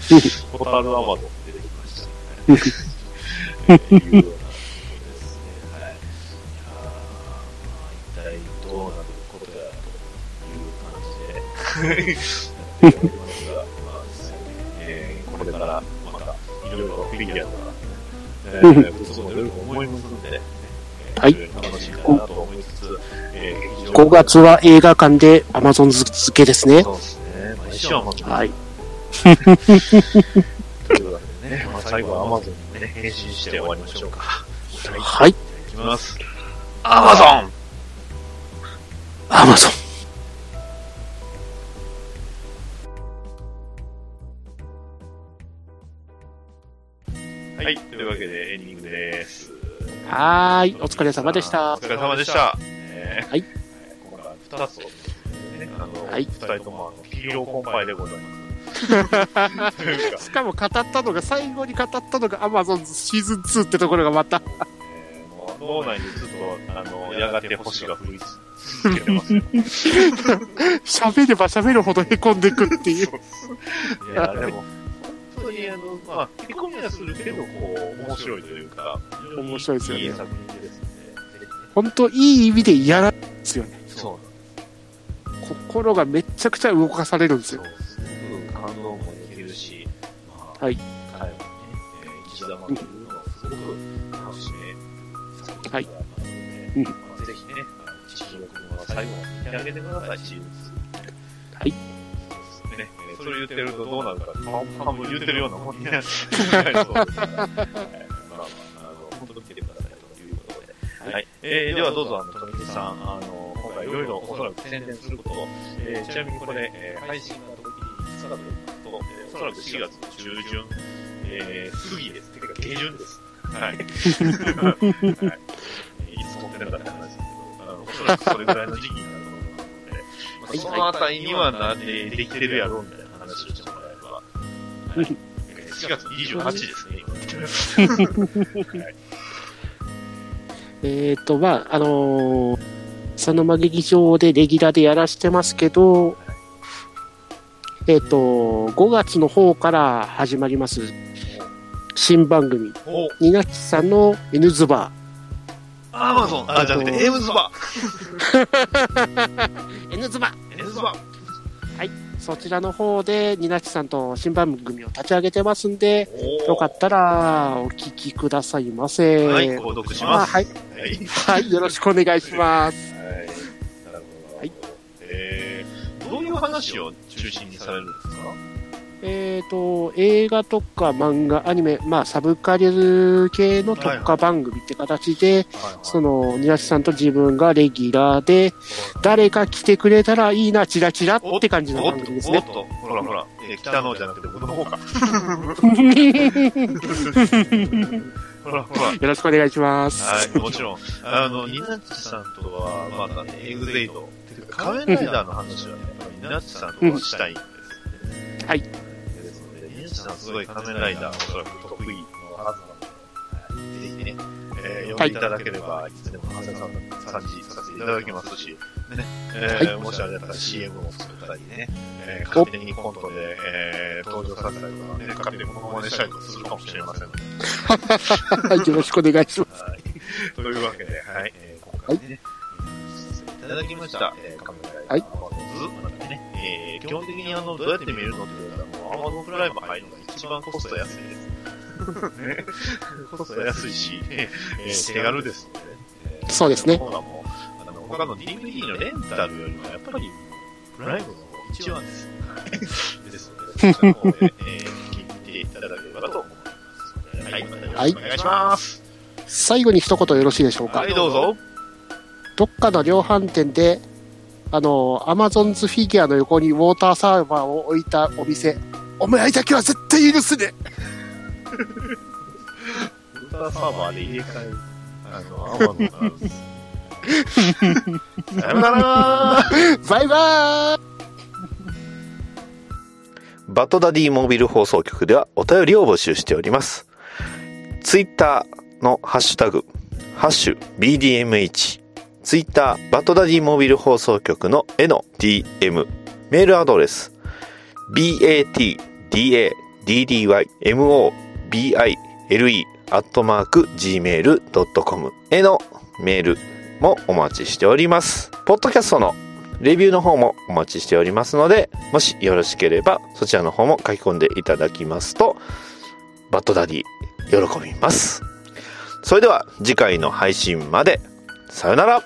したね。ホタルアマゾン出てきましたね。えーこれから、また、いろいろフィギュアとか、えー、物もいろいろ思いますので、はいえー楽しみだなと思いつつ、えー劇場5月は映画館で Amazon 付けですね。そうですね。毎週アマゾン。はい。というわけでね、まあ、最後はアマゾンにね、返信して終わりましょうか。はい。はい。いきます。アマゾン Amazon。はい。というわけでエンディングです。はーい。お疲れ様でしたお。疲れ様でした。えーはい。今回は2つを、ね、あの、はい2人ともあの、ヒーローコンパイでございます。(laughs) しかも語ったのが、最後に語ったのが Amazon シーズン2ってところがまた。えーもう脳内にずっと、あの、やがて星が降り続けてますよ。(laughs) 喋れば喋るほど凹んでくっていう。いや、でも、本当にあの、まあ、へこみはするけど、こう、面白いというか、面白いですよねいい作品ですね。本当いい意味で嫌なんですよね。そう心がめっちゃくちゃ動かされるんですよ。すね。感動もできるし、まあ、はい。彼はね、えー、生き様というのをすごく楽しめ、作品はいだなので、うんまあ、ぜひね、あの君は最後まで見てあげてください、シーズンはい。そうですね。えーそれ言ってるとどうなるか、半半分言ってるようなもんになる。そうですね。まあまあ、あの、本当に見てくださいということで。はい。えー、ではどうぞ、あの、富木さん、あの、今回いろいろおそらく宣伝することを、えー、ちなみにこれ、えー、配信が時に2日だとえー、おそらく4月中旬、えー、過ぎです。てか、下旬です。はい。はい。いつ撮ってるかって話ですけど、あの、おそらくそれぐらいの時期になると思うので、まあ、そのあたりにはなんでできてるやろうみたいな話をしてもらえれば、はい。えー4月28ですね、はい。(laughs) えっ、と、まあ、あのー、そのま劇場でレギュラーでやらしてますけど、えっ、と、5月の方から始まります新番組、お、ニナッチさんの N ズバ。アマゾン、あ、じゃなくて、エムズバ。ー。N ズバ。ーエムズバそちらの方でニナッチさんと新番組を立ち上げてますんで、およかったらお聞きくださいませ。はい、購読します。あはい。はい。はい、よろしくお願いします。はい。なるほど。はい。えー、どういう話を中心にされるんですか？えっ、と、映画とか漫画、アニメ、まあ、サブカル系の特化番組って形で、その、ニナチさんと自分がレギュラーで、誰か来てくれたらいいな、チラチラって感じの番組ですね。おっと、ほらほら、えー北のじゃなくて僕の方か。ほらほら。よろしくお願いします。はい、もちろん。あの、ニナッチさんとは、まだね、エグゼイド。仮面ライダーの話はね、ニナッチさんとはしたいんですね。はい。さんすごい仮面ライダーおそらく得意のはずなので、はい、ぜひね、えー、呼んでいただければ、いつでも長谷さんさんにさせていただきますし、ね、えーもしあれだったら CM を作ったりね、えー勝手にコントで、えー登場させたりとかね、勝手にモノマネしたりとかするかもしれませんので、はい、よろしくお願いします。はい。というわけで、はい。えー、今回ね、い。ただきました、えー、カメライダーアマゾンズまでね、えー、基本的にあの、どうやって見るのって言ったら、アマゾンプライム入るのが一番コスト安いです。(laughs) ね、コスト安いし、えー、手軽ですのでね。えーそうです。ねもう、あの、他の DVD のレンタルよりも、やっぱり、プライムの一番です。ですので、そちらの方で、えー、聞いていただければと思います。はい、またよろしくお願いします。最後に一言よろしいでしょうか。はい、どうぞ。どっかの量販店で、あの、アマゾンズフィギュアの横にウォーターサーバーを置いたお店、お前だけは絶対許すねウルトラサーバーで入れ替え。さよならバイバーバトダディモービル放送局ではお便りを募集しております。ツイッターのハッシュタグ、ハッシュ BDMH、ツイッターバトダディモービル放送局の絵の DM、メールアドレス、batdaddymobile アットマーク gmail.com へのメールもお待ちしております。ポッドキャストのレビューの方もお待ちしておりますので、もしよろしければそちらの方も書き込んでいただきますと、バッドダディ喜びます。それでは次回の配信まで、さよなら